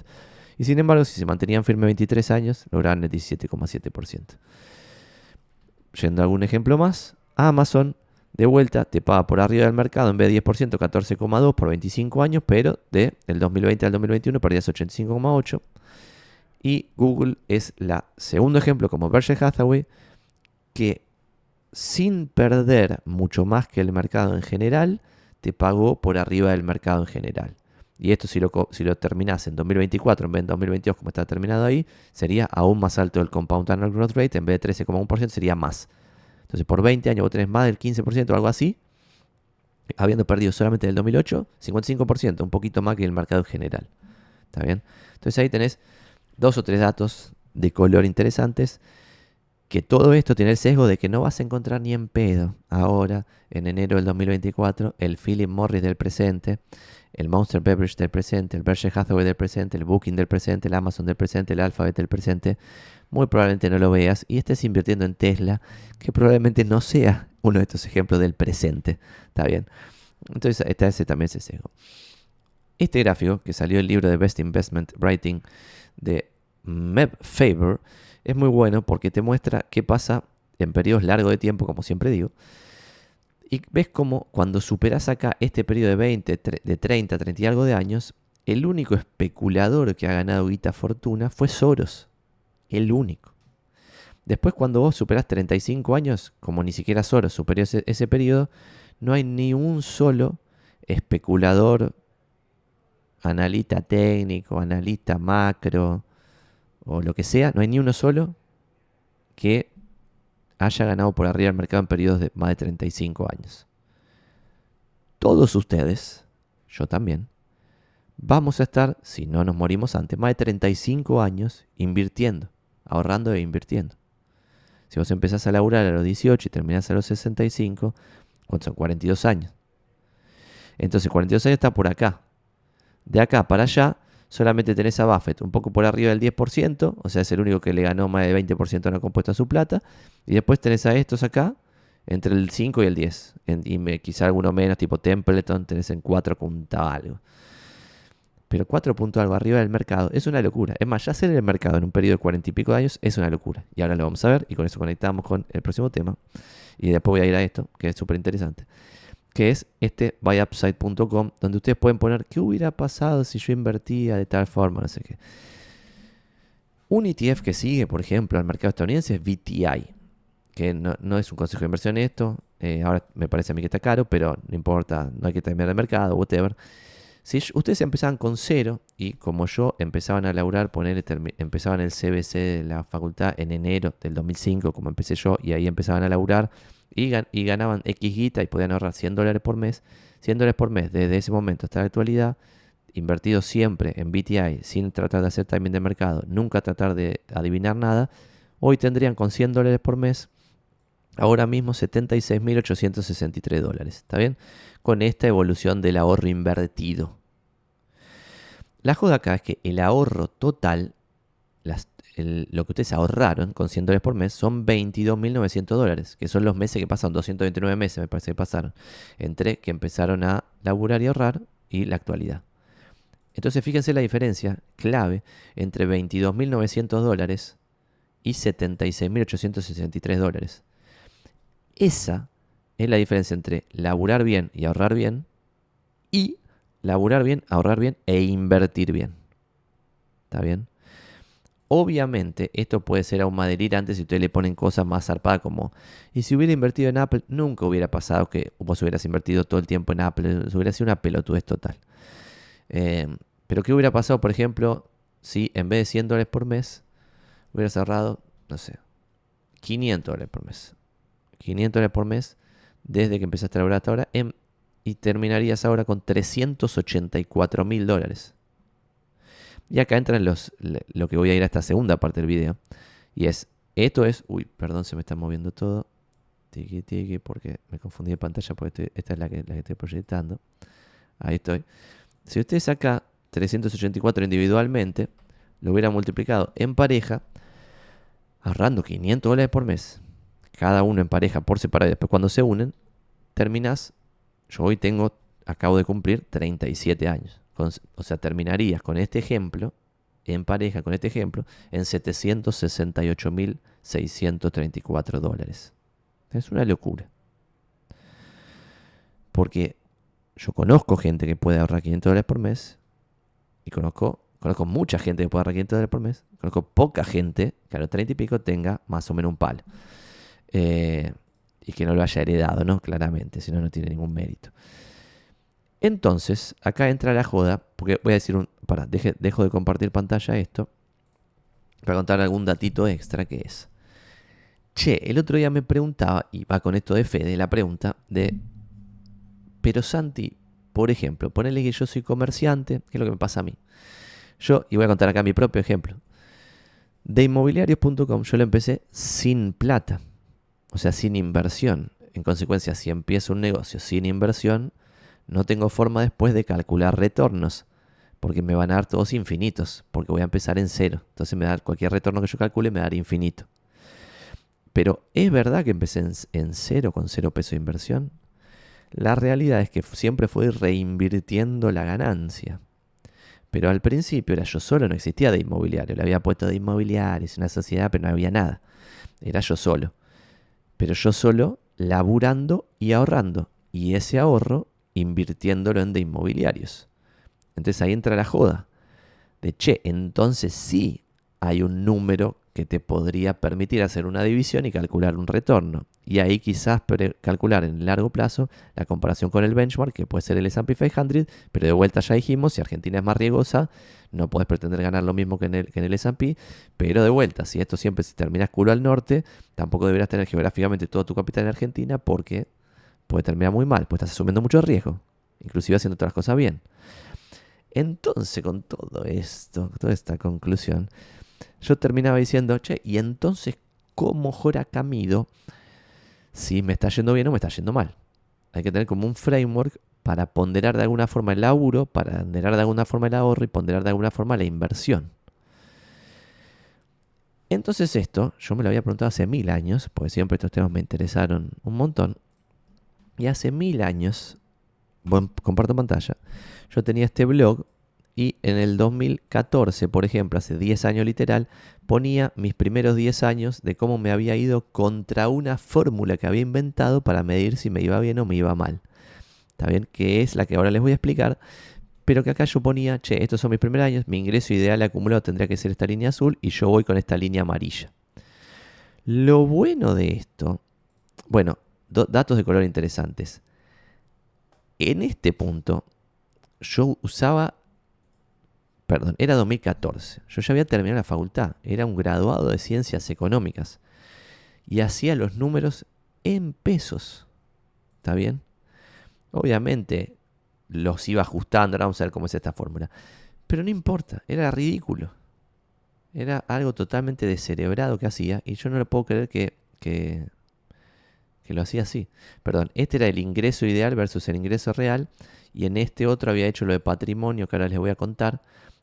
Y sin embargo, si se mantenían firmes 23 años, lograban el 17,7%. Yendo a algún ejemplo más, Amazon de vuelta te paga por arriba del mercado en vez de 10%, 14,2 por 25 años, pero de el 2020 al 2021 perdías 85,8. Y Google es la segundo ejemplo como Berkshire Hathaway que sin perder mucho más que el mercado en general, te pagó por arriba del mercado en general. Y esto si lo, si lo terminás en 2024 en vez de 2022 como está terminado ahí, sería aún más alto el compound annual growth rate, en vez de 13,1% sería más. Entonces, por 20 años vos tenés más del 15% o algo así, habiendo perdido solamente en el 2008, 55%, un poquito más que el mercado general. ¿Está bien? Entonces ahí tenés dos o tres datos de color interesantes, que todo esto tiene el sesgo de que no vas a encontrar ni en pedo ahora, en enero del 2024, el Philip Morris del presente, el Monster Beverage del presente, el Berkshire Hathaway del presente, el Booking del presente, el Amazon del presente, el Alphabet del presente, muy probablemente no lo veas y estés invirtiendo en Tesla, que probablemente no sea uno de estos ejemplos del presente. ¿Está bien? Entonces, está ese también ese sesgo. Este gráfico, que salió el libro de Best Investment Writing de Meb Faber, es muy bueno porque te muestra qué pasa en periodos largos de tiempo, como siempre digo. Y ves como cuando superas acá este periodo de 20, de 30, 30 y algo de años, el único especulador que ha ganado guita fortuna fue Soros el único. Después cuando vos superás 35 años, como ni siquiera solo superó ese, periodo, no hay ni un solo especulador, analista técnico, analista macro o lo que sea, no hay ni uno solo que haya ganado por arriba del mercado en periodos de más de 35 años. Todos ustedes, yo también, vamos a estar, si no nos morimos antes, más de 35 años invirtiendo ahorrando e invirtiendo. Si vos empezás a laburar a los 18 y terminás a los 65, ¿cuántos son? 42 años. Entonces 42 años está por acá. De acá para allá solamente tenés a Buffett un poco por arriba del 10%, o sea, es el único que le ganó más de 20% en la compuesta a su plata. Y después tenés a estos acá, entre el 5 y el 10. y quizá alguno menos, tipo Templeton, tenés en 4 punta algo pero 4 puntos algo arriba del mercado es una locura. Es más, ya ser en el mercado en un periodo de 40 y pico de años es una locura. Y ahora lo vamos a ver y con eso conectamos con el próximo tema. Y después voy a ir a esto, que es súper interesante. Que es este buyupside.com, donde ustedes pueden poner qué hubiera pasado si yo invertía de tal forma, no sé qué. Un ETF que sigue, por ejemplo, al mercado estadounidense es VTI, que no, es un consejo de inversión esto. Eh, ahora me parece a mí que está caro, pero no importa, no hay que cambiar de mercado, whatever. Si ustedes empezaban con cero y como yo empezaban a laburar, poner, empezaban el CBC de la facultad en enero del 2005, como empecé yo, y ahí empezaban a laburar y, ganaban X guita y podían ahorrar 100 dólares por mes. 100 dólares por mes desde ese momento hasta la actualidad, invertido siempre en BTI, sin tratar de hacer timing de mercado, nunca tratar de adivinar nada, hoy tendrían con 100 dólares por mes ahora mismo 76.863 dólares. ¿Está bien? Con esta evolución del ahorro invertido. La joda acá es que el ahorro total, lo que ustedes ahorraron con 100 dólares por mes, son 22.900 dólares, que son los meses que pasan, 229 meses me parece que pasaron, entre que empezaron a laburar y ahorrar y la actualidad. Entonces fíjense la diferencia clave entre 22.900 dólares y 76.863 dólares. Esa es la diferencia entre laburar bien y ahorrar bien y laburar bien, ahorrar bien e invertir bien. ¿Está bien? Obviamente, esto puede ser aún más delirante si ustedes le ponen cosas más zarpadas como, y si hubiera invertido en Apple, nunca hubiera pasado que vos hubieras invertido todo el tiempo en Apple, hubiera sido una pelotudez total. Eh, pero ¿qué hubiera pasado, por ejemplo, si en vez de 100 dólares por mes, hubieras ahorrado, no sé, 500 dólares por mes? 500 dólares por mes desde que empezaste a laburar hasta ahora y terminarías ahora con 384 mil dólares. Y acá entran los, lo que voy a ir a esta segunda parte del video. Y es, esto es, uy, perdón, se me está moviendo todo. Tiki, tiki, porque me confundí de pantalla, porque esta es la que, la que estoy proyectando. Ahí estoy. Si usted saca 384 individualmente, lo hubiera multiplicado en pareja, ahorrando 500 dólares por mes, cada uno en pareja por separado, y después cuando se unen, terminas, yo hoy tengo, acabo de cumplir 37 años o sea, terminarías con este ejemplo, en pareja con este ejemplo, en 768.634 dólares. Es una locura. Porque yo conozco gente que puede ahorrar 500 dólares por mes y conozco, conozco mucha gente que puede ahorrar 500 dólares por mes. Conozco poca gente que a los 30 y pico tenga más o menos un palo. Eh, y que no lo haya heredado, ¿no? Claramente, si no, no tiene ningún mérito. Entonces, acá entra la joda, porque voy a decir un... Para, dejo de compartir pantalla esto, para contar algún datito extra que es. Che, el otro día me preguntaba, y va con esto de Fede, la pregunta de... Pero Santi, por ejemplo, ponele que yo soy comerciante, ¿qué es lo que me pasa a mí? Yo, y voy a contar acá mi propio ejemplo. De inmobiliarios.com yo lo empecé sin plata, o sea, sin inversión. En consecuencia, si empiezo un negocio sin inversión, no tengo forma después de calcular retornos, porque me van a dar todos infinitos, porque voy a empezar en cero. Entonces me da cualquier retorno que yo calcule me da infinito. Pero ¿es verdad que empecé en, cero con cero peso de inversión? La realidad es que siempre fui reinvirtiendo la ganancia. Pero al principio era yo solo, no existía de inmobiliario. Le había puesto de inmobiliarios, una sociedad, pero no había nada. Era yo solo. Pero yo solo laburando y ahorrando. Y ese ahorro invirtiéndolo en de inmobiliarios. Entonces ahí entra la joda. De che, entonces sí hay un número que te podría permitir hacer una división y calcular un retorno. Y ahí quizás calcular en largo plazo la comparación con el benchmark, que puede ser el S&P 500, pero de vuelta ya dijimos, si Argentina es más riesgosa, no puedes pretender ganar lo mismo que en el, que el S&P, pero de vuelta, si esto siempre se termina culo al norte, tampoco deberás tener geográficamente todo tu capital en Argentina porque puede terminar muy mal, pues estás asumiendo mucho riesgo, inclusive haciendo otras cosas bien. Entonces, con todo esto, toda esta conclusión, yo terminaba diciendo, che, y entonces, ¿cómo jora Camido si me está yendo bien o me está yendo mal? Hay que tener como un framework para ponderar de alguna forma el laburo, para ponderar de alguna forma el ahorro y ponderar de alguna forma la inversión. Entonces esto, yo me lo había preguntado hace mil años, porque siempre estos temas me interesaron un montón, y hace mil años, bueno, comparto pantalla, yo tenía este blog y en el 2014, por ejemplo, hace 10 años literal, ponía mis primeros 10 años de cómo me había ido contra una fórmula que había inventado para medir si me iba bien o me iba mal. ¿Está bien? Que es la que ahora les voy a explicar. Pero que acá yo ponía, che, estos son mis primeros años, mi ingreso ideal acumulado tendría que ser esta línea azul y yo voy con esta línea amarilla. Lo bueno de esto, bueno, datos de color interesantes. En este punto, yo usaba, perdón, era 2014, yo ya había terminado la facultad, era un graduado de ciencias económicas y hacía los números en pesos. ¿Está bien? Obviamente los iba ajustando, ahora vamos a ver cómo es esta fórmula. Pero no importa, era ridículo. Era algo totalmente descerebrado que hacía y yo no le puedo creer que, que que lo hacía así. Perdón, este era el ingreso ideal versus el ingreso real y en este otro había hecho lo de patrimonio que ahora les voy a contar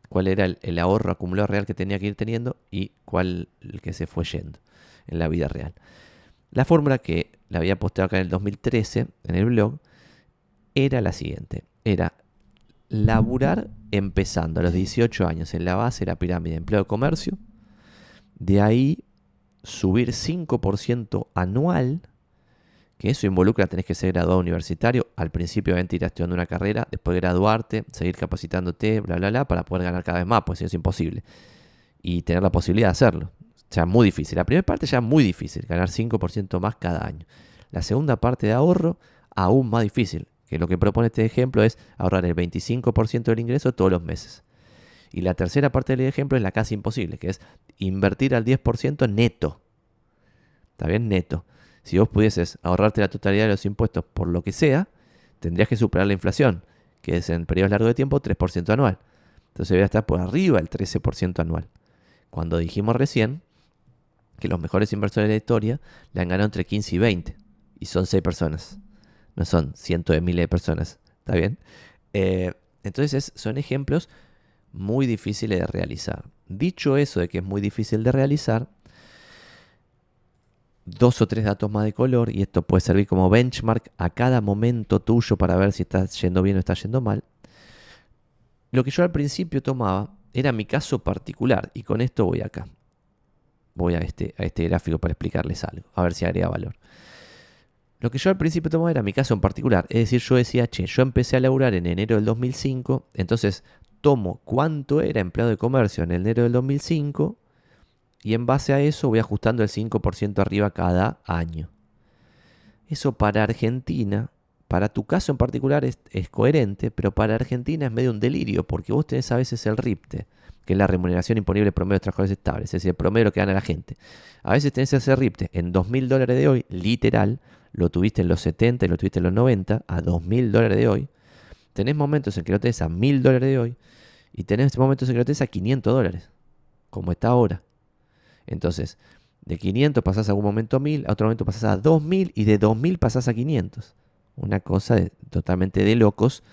cuál era el, ahorro acumulado real que tenía que ir teniendo y cuál el que se fue yendo en la vida real. La fórmula que la había posteado acá en el 2013 en el blog era la siguiente. Era laburar empezando a los 18 años en la base de la pirámide de empleo de comercio, de ahí subir 5% anual, que eso involucra, tenés que ser graduado universitario, al principio obviamente irás estudiando una carrera, después graduarte, seguir capacitándote, bla, bla, bla, para poder ganar cada vez más, pues eso es imposible. Y tener la posibilidad de hacerlo. O sea, muy difícil. La primera parte ya es muy difícil, ganar 5% más cada año. La segunda parte de ahorro, aún más difícil, que lo que propone este ejemplo es ahorrar el 25% del ingreso todos los meses. Y la tercera parte del ejemplo es la casi imposible, que es invertir al 10% neto. ¿Está bien? Neto. Si vos pudieses ahorrarte la totalidad de los impuestos por lo que sea, tendrías que superar la inflación, que es en periodos largos de tiempo 3% anual. Entonces debería estar por arriba el 13% anual. Cuando dijimos recién que los mejores inversores de la historia le han ganado entre 15 y 20. Y son 6 personas. No son cientos de miles de personas. ¿Está bien? Eh, entonces son ejemplos muy difíciles de realizar. Dicho eso de que es muy difícil de realizar, dos o tres datos más de color y esto puede servir como benchmark a cada momento tuyo para ver si estás yendo bien o estás yendo mal. Lo que yo al principio tomaba era mi caso particular y con esto voy acá. Voy a este, a este gráfico para explicarles algo, a ver si agrega valor. Lo que yo al principio tomaba era mi caso en particular, es decir, yo decía, che, yo empecé a laburar en enero del 2005, entonces tomo cuánto era empleado de comercio en enero del 2005 y en base a eso voy ajustando el 5% arriba cada año. Eso para Argentina, para tu caso en particular es, coherente, pero para Argentina es medio un delirio, porque vos tenés a veces el RIPTE, que es la remuneración imponible promedio de trabajadores estables, es decir, el promedio que gana la gente. A veces tenés ese RIPTE en 2.000 dólares de hoy, literal, lo tuviste en los 70 y lo tuviste en los 90, a 2.000 dólares de hoy. Tenés momentos en que lo tenés a 1.000 dólares de hoy y tenés momentos en que lo tenés a 500 dólares, como está ahora. Entonces, de 500 pasás a un momento a 1000, a otro momento pasás a 2000 y de 2000 pasás a 500. Una cosa totalmente de locos.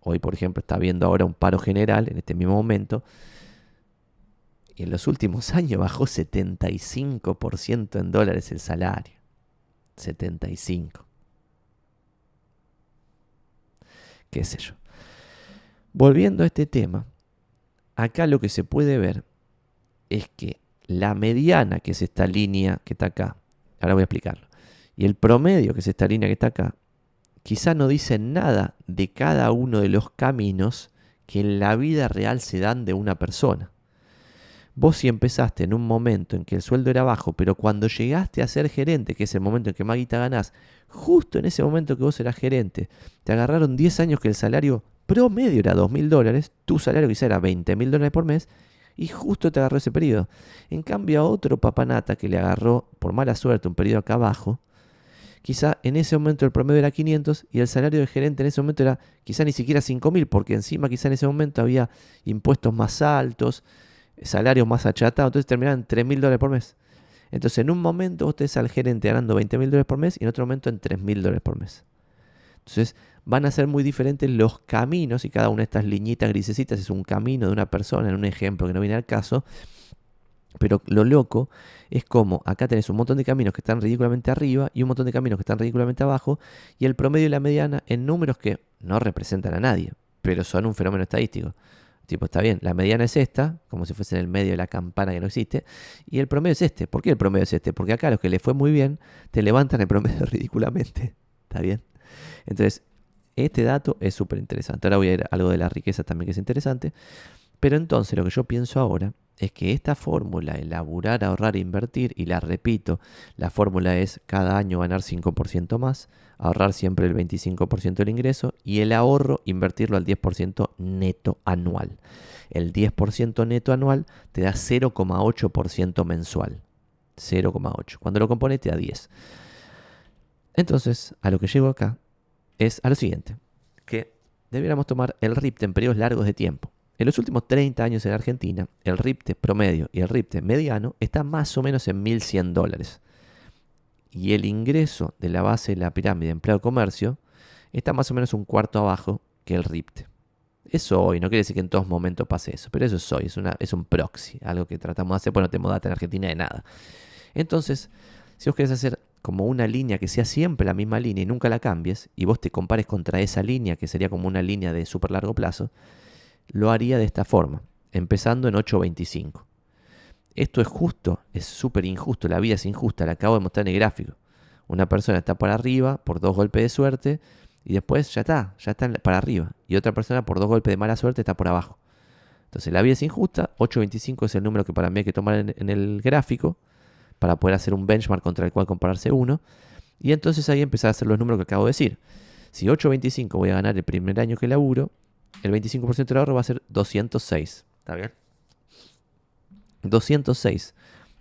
Hoy, por ejemplo, está habiendo ahora un paro general en este mismo momento. Y en los últimos (laughs) años bajó 75% en dólares el salario. 75. ¿Qué sé yo? Volviendo a este tema, acá lo que se puede ver es que la mediana, que es esta línea que está acá, ahora voy a explicarlo, y el promedio, que es esta línea que está acá, quizá no dice nada de cada uno de los caminos que en la vida real se dan de una persona. Vos si empezaste en un momento en que el sueldo era bajo, pero cuando llegaste a ser gerente, que es el momento en que más guita ganás, justo en ese momento que vos eras gerente, te agarraron 10 años que el salario promedio era 2.000 dólares, tu salario quizá era 20.000 dólares por mes, y justo te agarró ese periodo. En cambio a otro papanata que le agarró por mala suerte un periodo acá abajo, quizá en ese momento el promedio era 500 y el salario de gerente en ese momento era quizá ni siquiera 5.000 porque encima quizá en ese momento había impuestos más altos, salarios más achatados, entonces terminaban en 3.000 dólares por mes. Entonces en un momento usted es al gerente ganando 20.000 dólares por mes y en otro momento en 3.000 dólares por mes. Entonces van a ser muy diferentes los caminos y cada una de estas liñitas grisecitas es un camino de una persona, en un ejemplo que no viene al caso. Pero lo loco es como acá tenés un montón de caminos que están ridículamente arriba y un montón de caminos que están ridículamente abajo y el promedio y la mediana en números que no representan a nadie, pero son un fenómeno estadístico. Tipo, está bien, la mediana es esta, como si fuese en el medio de la campana que no existe, y el promedio es este. ¿Por qué el promedio es este? Porque acá los que le fue muy bien te levantan el promedio (laughs) ridículamente. ¿Está bien? Entonces, este dato es súper interesante. Ahora voy a ir algo de la riqueza también que es interesante. Pero entonces lo que yo pienso ahora es que esta fórmula, elaborar, ahorrar e invertir, y la repito, la fórmula es cada año ganar 5% más, ahorrar siempre el 25% del ingreso y el ahorro invertirlo al 10% neto anual. El 10% neto anual te da 0,8% mensual. 0,8. Cuando lo compones te da 10. Entonces, a lo que llego acá es a lo siguiente, que debiéramos tomar el RIPTE en periodos largos de tiempo. En los últimos 30 años en Argentina, el RIPTE promedio y el RIPTE mediano está más o menos en 1.100 dólares. Y el ingreso de la base de la pirámide de empleo-comercio está más o menos un cuarto abajo que el RIPTE. Eso hoy, no quiere decir que en todos momentos pase eso, pero eso es hoy, es, una, es un proxy, algo que tratamos de hacer, bueno, no tenemos data en Argentina de nada. Entonces, si vos querés hacer como una línea que sea siempre la misma línea y nunca la cambies, y vos te compares contra esa línea, que sería como una línea de súper largo plazo, lo haría de esta forma, empezando en 8.25. Esto es justo, es súper injusto, la vida es injusta, la acabo de mostrar en el gráfico. Una persona está para arriba por dos golpes de suerte y después ya está, ya está para arriba. Y otra persona por dos golpes de mala suerte está por abajo. Entonces la vida es injusta, 8.25 es el número que para mí hay que tomar en, el gráfico para poder hacer un benchmark contra el cual compararse uno. Y entonces ahí empezar a hacer los números que acabo de decir. Si 8.25 voy a ganar el primer año que laburo, el 25% del ahorro va a ser 206. ¿Está bien? 206.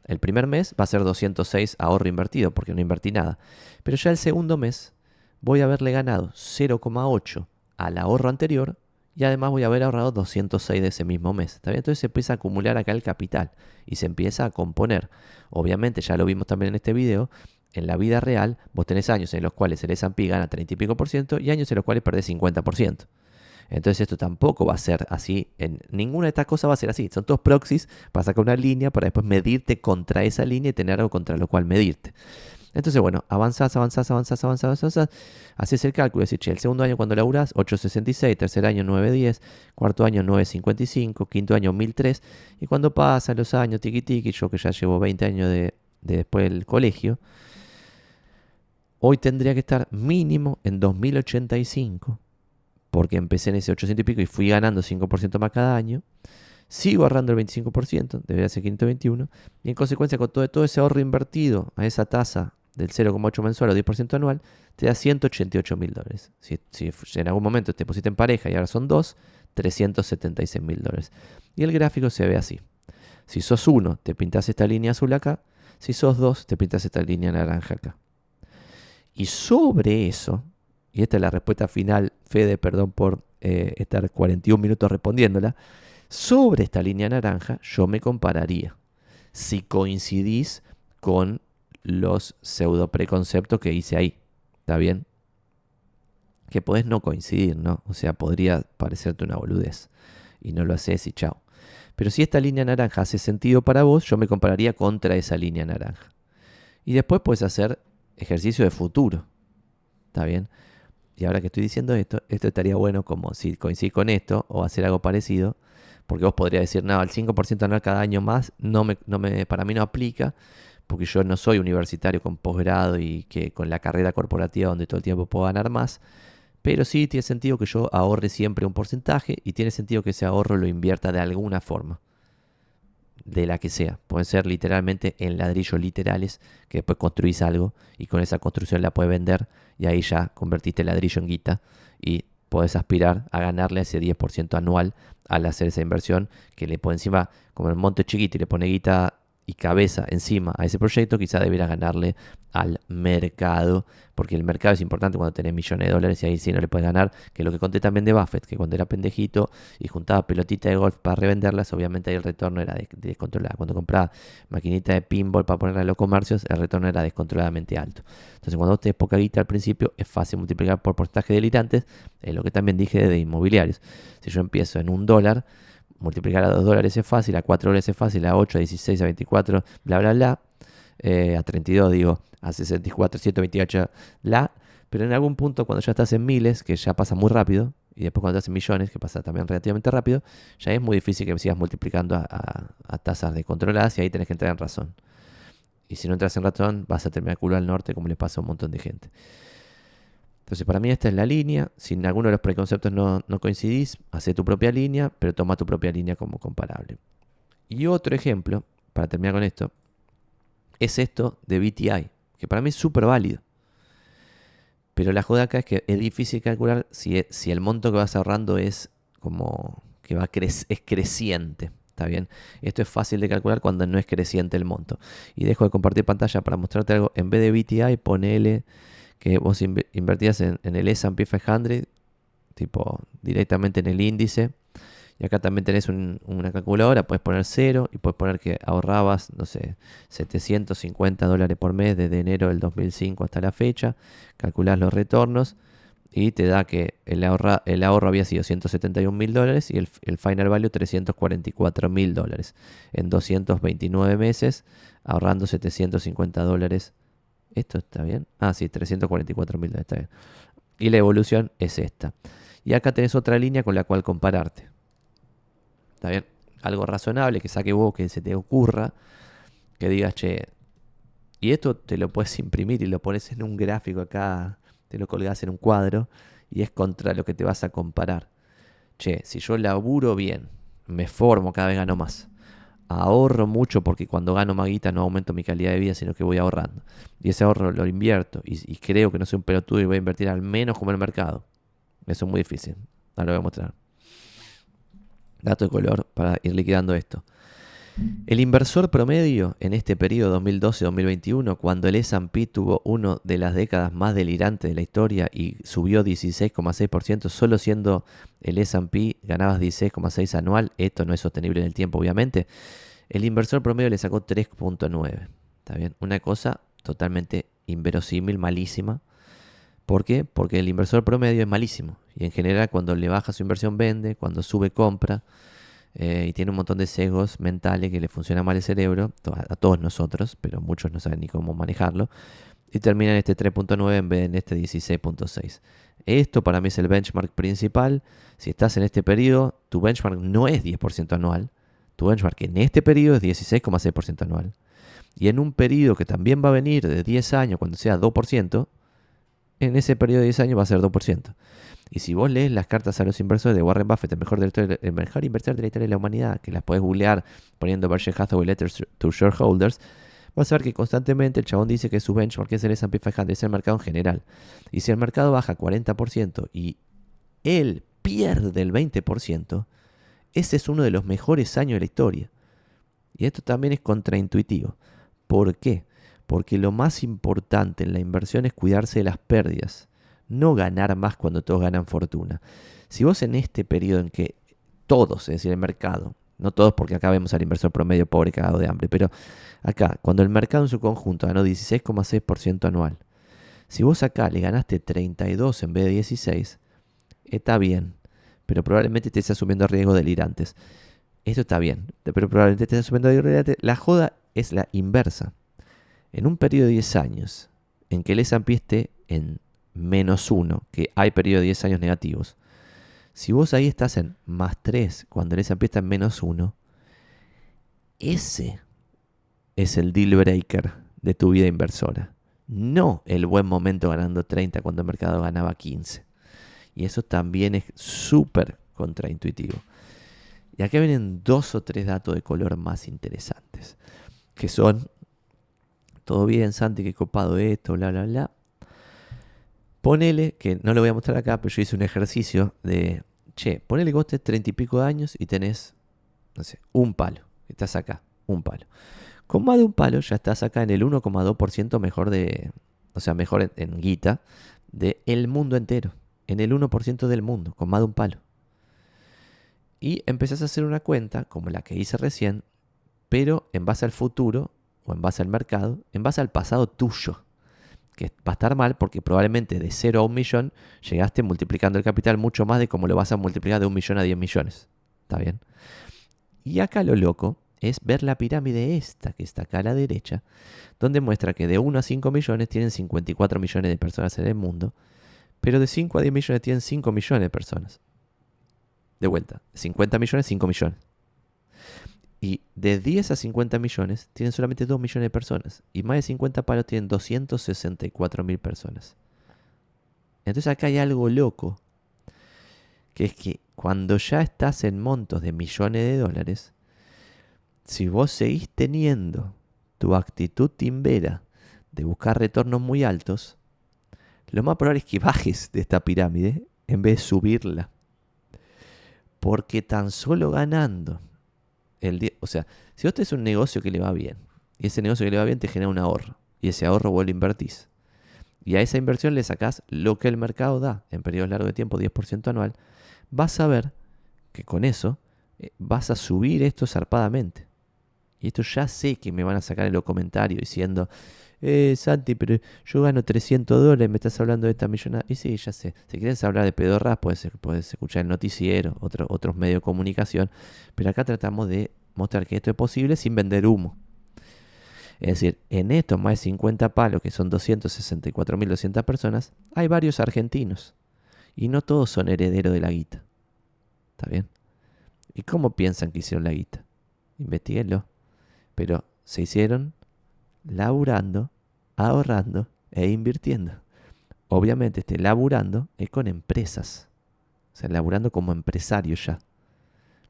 El primer mes va a ser 206 ahorro invertido porque no invertí nada. Pero ya el segundo mes voy a haberle ganado 0,8 al ahorro anterior y además voy a haber ahorrado 206 de ese mismo mes. ¿Está bien? Entonces se empieza a acumular acá el capital y se empieza a componer. Obviamente, ya lo vimos también en este video, en la vida real vos tenés años en los cuales el S&P gana 30 y pico por ciento y años en los cuales perdés 50 por ciento. Entonces esto tampoco va a ser así, en ninguna de estas cosas va a ser así. Son todos proxies para sacar una línea para después medirte contra esa línea y tener algo contra lo cual medirte. Entonces, bueno, avanzás, avanzás, avanzás, avanzás, avanzás, haces el cálculo, decir, che, el segundo año cuando laburás, 8.66, tercer año 9.10, cuarto año 9.55, quinto año 1.003, y cuando pasan los años, tiqui tiqui, yo que ya llevo 20 años de, después del colegio, hoy tendría que estar mínimo en 2085, porque empecé en ese 800 y pico y fui ganando 5% más cada año. Sigo ahorrando el 25%, debería ser 521, y en consecuencia con todo ese ahorro invertido a esa tasa del 0,8 mensual o 10% anual, te da 188 mil dólares. Si, en algún momento te pusiste en pareja y ahora son dos, 376 mil dólares. Y el gráfico se ve así. Si sos uno, te pintas esta línea azul acá. Si sos dos, te pintas esta línea naranja acá. Y sobre eso, y esta es la respuesta final, Fede, perdón por eh, estar 41 minutos respondiéndola, sobre esta línea naranja yo me compararía. Si coincidís con los pseudo preconceptos que hice ahí. ¿Está bien? Que podés no coincidir, ¿no? O sea, podría parecerte una boludez. Y no lo haces y chao. Pero si esta línea naranja hace sentido para vos, yo me compararía contra esa línea naranja. Y después puedes hacer ejercicio de futuro. ¿Está bien? Y ahora que estoy diciendo esto, esto estaría bueno como si coincide con esto o hacer algo parecido. Porque vos podrías decir, no, el 5% anual cada año más no me, no me, para mí no aplica porque yo no soy universitario con posgrado y que con la carrera corporativa donde todo el tiempo puedo ganar más, pero sí tiene sentido que yo ahorre siempre un porcentaje y tiene sentido que ese ahorro lo invierta de alguna forma, de la que sea. Pueden ser literalmente en ladrillos literales, que después construís algo y con esa construcción la puedes vender y ahí ya convertiste el ladrillo en guita y podés aspirar a ganarle ese 10% anual al hacer esa inversión que le pone encima, como el monte chiquito y le pone guita y cabeza encima a ese proyecto, quizá debiera ganarle al mercado, porque el mercado es importante cuando tenés millones de dólares y ahí sí no le puedes ganar, que lo que conté también de Buffett, que cuando era pendejito y juntaba pelotita de golf para revenderlas, obviamente ahí el retorno era descontrolado. Cuando compraba maquinita de pinball para ponerla en los comercios, el retorno era descontroladamente alto. Entonces cuando tenés poca guita al principio, es fácil multiplicar por porcentaje delirantes, es lo que también dije de inmobiliarios. Si yo empiezo en un dólar, multiplicar a 2 dólares es fácil, a 4 dólares es fácil, a 8, a 16, a 24, bla, bla, bla. Eh, a 32, digo, a 64, 128, la. Pero en algún punto, cuando ya estás en miles, que ya pasa muy rápido, y después cuando estás en millones, que pasa también relativamente rápido, ya es muy difícil que sigas multiplicando a, a tasas descontroladas y ahí tenés que entrar en razón. Y si no entras en razón, vas a terminar culo al norte, como le pasa a un montón de gente. Entonces, para mí esta es la línea. Si en alguno de los preconceptos no, coincidís, hace tu propia línea, pero toma tu propia línea como comparable. Y otro ejemplo, para terminar con esto, es esto de BTI, que para mí es súper válido. Pero la joda acá es que es difícil calcular si, e, el monto que vas ahorrando es como que va es creciente. ¿Está bien? Esto es fácil de calcular cuando no es creciente el monto. Y dejo de compartir pantalla para mostrarte algo. En vez de BTI, ponele que vos invertías en, el S&P 500, tipo directamente en el índice. Y acá también tenés una calculadora, puedes poner cero y puedes poner que ahorrabas, no sé, 750 dólares por mes desde enero del 2005 hasta la fecha. Calculás los retornos y te da que el, ahorra, el ahorro había sido 171 mil dólares y el, final value 344 mil dólares en 229 meses, ahorrando 750 dólares ¿Esto está bien? Ah, sí, 344 mil está bien. Y la evolución es esta. Y acá tenés otra línea con la cual compararte. ¿Está bien? Algo razonable que saque vos, que se te ocurra, que digas, che, y esto te lo puedes imprimir y lo pones en un gráfico acá, te lo colgás en un cuadro y es contra lo que te vas a comparar. Che, si yo laburo bien, me formo, cada vez gano más. Ahorro mucho porque cuando gano más guita no aumento mi calidad de vida, sino que voy ahorrando. Y ese ahorro lo invierto y, creo que no soy un pelotudo y voy a invertir al menos como el mercado. Eso es muy difícil. Ahora lo voy a mostrar. Dato de color para ir liquidando esto. El inversor promedio en este periodo 2012-2021, cuando el S&P tuvo una de las décadas más delirantes de la historia y subió 16,6%, solo siendo el S&P ganabas 16,6 anual, esto no es sostenible en el tiempo obviamente, el inversor promedio le sacó 3.9. ¿Está bien? Una cosa totalmente inverosímil, malísima. ¿Por qué? Porque el inversor promedio es malísimo. Y en general cuando le baja su inversión vende, cuando sube compra. Eh, y tiene un montón de sesgos mentales que le funciona mal el cerebro, a todos nosotros, pero muchos no saben ni cómo manejarlo, y termina en este 3.9 en vez de en este 16.6. Esto para mí es el benchmark principal. Si estás en este periodo, tu benchmark no es 10% anual, tu benchmark en este periodo es 16,6% anual. Y en un periodo que también va a venir de 10 años, cuando sea 2%, en ese periodo de 10 años va a ser 2%. Y si vos lees las cartas a los inversores de Warren Buffett, el mejor, el mejor inversor de la historia de la humanidad, que las podés googlear poniendo Berkshire Hathaway Letters to Shareholders, vas a ver que constantemente el chabón dice que su benchmark es el S&P 500, es el mercado en general. Y si el mercado baja 40% y él pierde el 20%, ese es uno de los mejores años de la historia. Y esto también es contraintuitivo. ¿Por qué? Porque lo más importante en la inversión es cuidarse de las pérdidas no ganar más cuando todos ganan fortuna. Si vos en este periodo en que todos, es decir, el mercado, no todos porque acá vemos al inversor promedio pobre cagado de hambre, pero acá, cuando el mercado en su conjunto ganó 16,6% anual, si vos acá le ganaste 32 en vez de 16, está bien, pero probablemente estés asumiendo riesgos delirantes. Esto está bien, pero probablemente estés asumiendo riesgos delirantes. La joda es la inversa. En un periodo de 10 años, en que el S&P esté en menos 1, que hay periodo de 10 años negativos, si vos ahí estás en más 3 cuando el S&P está en menos 1, ese es el deal breaker de tu vida inversora. No el buen momento ganando 30 cuando el mercado ganaba 15. Y eso también es súper contraintuitivo. Y acá vienen dos o tres datos de color más interesantes. Que son, todo bien, Santi, que copado esto, bla, bla, bla. Ponele, que no lo voy a mostrar acá, pero yo hice un ejercicio de, che, ponele que vos tenés treinta y pico de años y tenés, no sé, un palo. Estás acá, un palo. Con más de un palo ya estás acá en el 1,2% mejor de, o sea, mejor en, guita del el mundo entero. En el 1% del mundo, con más de un palo. Y empezás a hacer una cuenta, como la que hice recién, pero en base al futuro, o en base al mercado, en base al pasado tuyo que va a estar mal porque probablemente de 0 a un millón llegaste multiplicando el capital mucho más de como lo vas a multiplicar de un millón a 10 millones. ¿Está bien? Y acá lo loco es ver la pirámide esta que está acá a la derecha, donde muestra que de 1 a 5 millones tienen 54 millones de personas en el mundo, pero de 5 a 10 millones tienen 5 millones de personas. De vuelta, 50 millones, 5 millones. Y de 10 a 50 millones tienen solamente 2 millones de personas. Y más de 50 palos tienen 264 mil personas. Entonces acá hay algo loco. Que es que cuando ya estás en montos de millones de dólares, si vos seguís teniendo tu actitud timbera de buscar retornos muy altos, lo más probable es que bajes de esta pirámide en vez de subirla. Porque tan solo ganando o sea, si vos tenés un negocio que le va bien, y ese negocio que le va bien te genera un ahorro, y ese ahorro vos lo invertís, y a esa inversión le sacás lo que el mercado da en periodos largos de tiempo, 10% anual, vas a ver que con eso eh, vas a subir esto zarpadamente. Y esto ya sé que me van a sacar en los comentarios diciendo, eh, Santi, pero yo gano 300 dólares, me estás hablando de esta millonada. Y sí, ya sé. Si quieres hablar de pedorras, puedes, puedes escuchar el noticiero, otro, otros medios de comunicación. Pero acá tratamos de mostrar que esto es posible sin vender humo. Es decir, en estos más de 50 palos, que son 264.200 personas, hay varios argentinos. Y no todos son herederos de la guita. ¿Está bien? ¿Y cómo piensan que hicieron la guita? Investíguenlo. Pero se hicieron laburando, ahorrando e invirtiendo. Obviamente, este laburando es con empresas. O sea, laburando como empresario ya.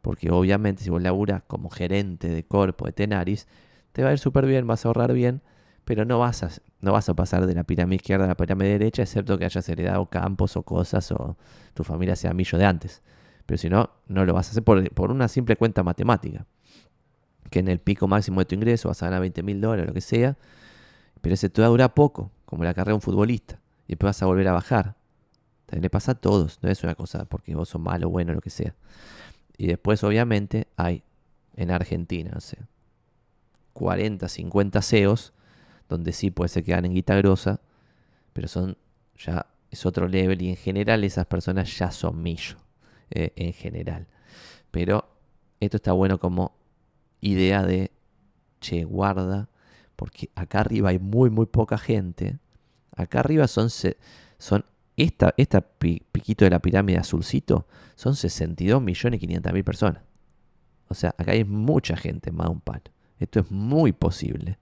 Porque obviamente si vos laburas como gerente de Corpo, de Tenaris, te va a ir súper bien, vas a ahorrar bien, pero no vas, a, no vas a pasar de la pirámide izquierda a la pirámide derecha, excepto que hayas heredado campos o cosas o tu familia sea millo de antes. Pero si no, no lo vas a hacer por, por una simple cuenta matemática. Que en el pico máximo de tu ingreso vas a ganar 20 mil dólares, lo que sea, pero ese te va a durar poco, como la carrera de un futbolista, y después vas a volver a bajar. También le pasa a todos, no es una cosa porque vos sos malo, bueno, lo que sea. Y después, obviamente, hay en Argentina, no sé, 40, 50 CEOs, donde sí puede ser que ganen guita grosa, pero son ya es otro level y en general esas personas ya son millo, eh, en general. Pero esto está bueno como idea de, che, guarda, porque acá arriba hay muy, muy poca gente. Acá arriba son, son esta, esta piquito de la pirámide azulcito, son 62 millones 500 mil personas. O sea, acá hay mucha gente más un palo. Esto es muy posible.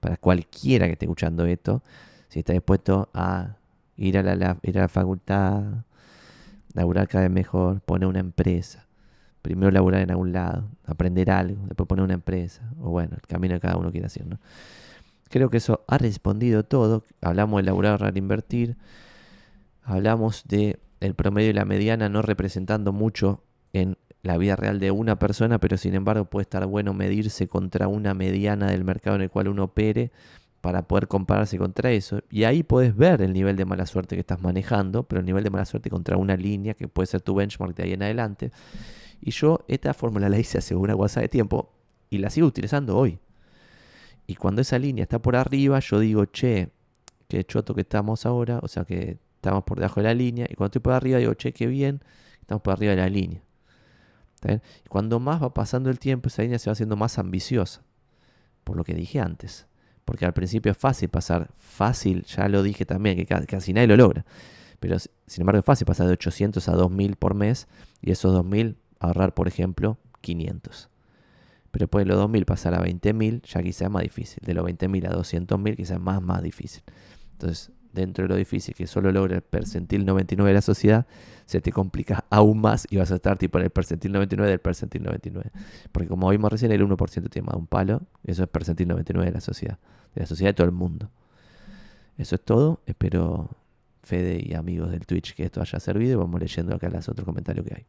Para cualquiera que esté escuchando esto, si está dispuesto a ir a la, ir a la facultad, laburar cada vez mejor, poner una empresa. Primero laburar en algún lado, aprender algo, después poner una empresa. O bueno, el camino que cada uno quiere hacer, ¿no? Creo que eso ha respondido todo. Hablamos de laburar, reinvertir. Hablamos de el promedio y la mediana no representando mucho en la vida real de una persona, pero sin embargo puede estar bueno medirse contra una mediana del mercado en el cual uno opere para poder compararse contra eso. Y ahí puedes ver el nivel de mala suerte que estás manejando, pero el nivel de mala suerte contra una línea que puede ser tu benchmark de ahí en adelante. Y yo esta fórmula la hice hace una guasa de tiempo y la sigo utilizando hoy. Y cuando esa línea está por arriba, yo digo, che, qué choto que estamos ahora, o sea que estamos por debajo de la línea. Y cuando estoy por arriba, digo, che, qué bien, estamos por arriba de la línea. Cuando más va pasando el tiempo, esa línea se va haciendo más ambiciosa. Por lo que dije antes. Porque al principio es fácil pasar, fácil, ya lo dije también, que casi nadie lo logra. Pero sin embargo es fácil pasar de 800 a 2000 por mes y esos 2000 ahorrar, por ejemplo, 500. Pero después de los 2000 pasar a 20.000 ya quizás es más difícil. De los 20.000 a 200.000 quizás más, más difícil. Entonces, dentro de lo difícil que solo logra el percentil 99 de la sociedad, se te complica (laughs) aún más y vas a estar tipo en el percentil 99 del percentil 99. Porque como vimos recién, el 1% tiene más de un palo, eso es percentil 99 de la sociedad, de la sociedad de todo el mundo. Eso es todo, espero Fede y amigos del Twitch que esto haya servido y vamos leyendo acá los otros comentarios que hay.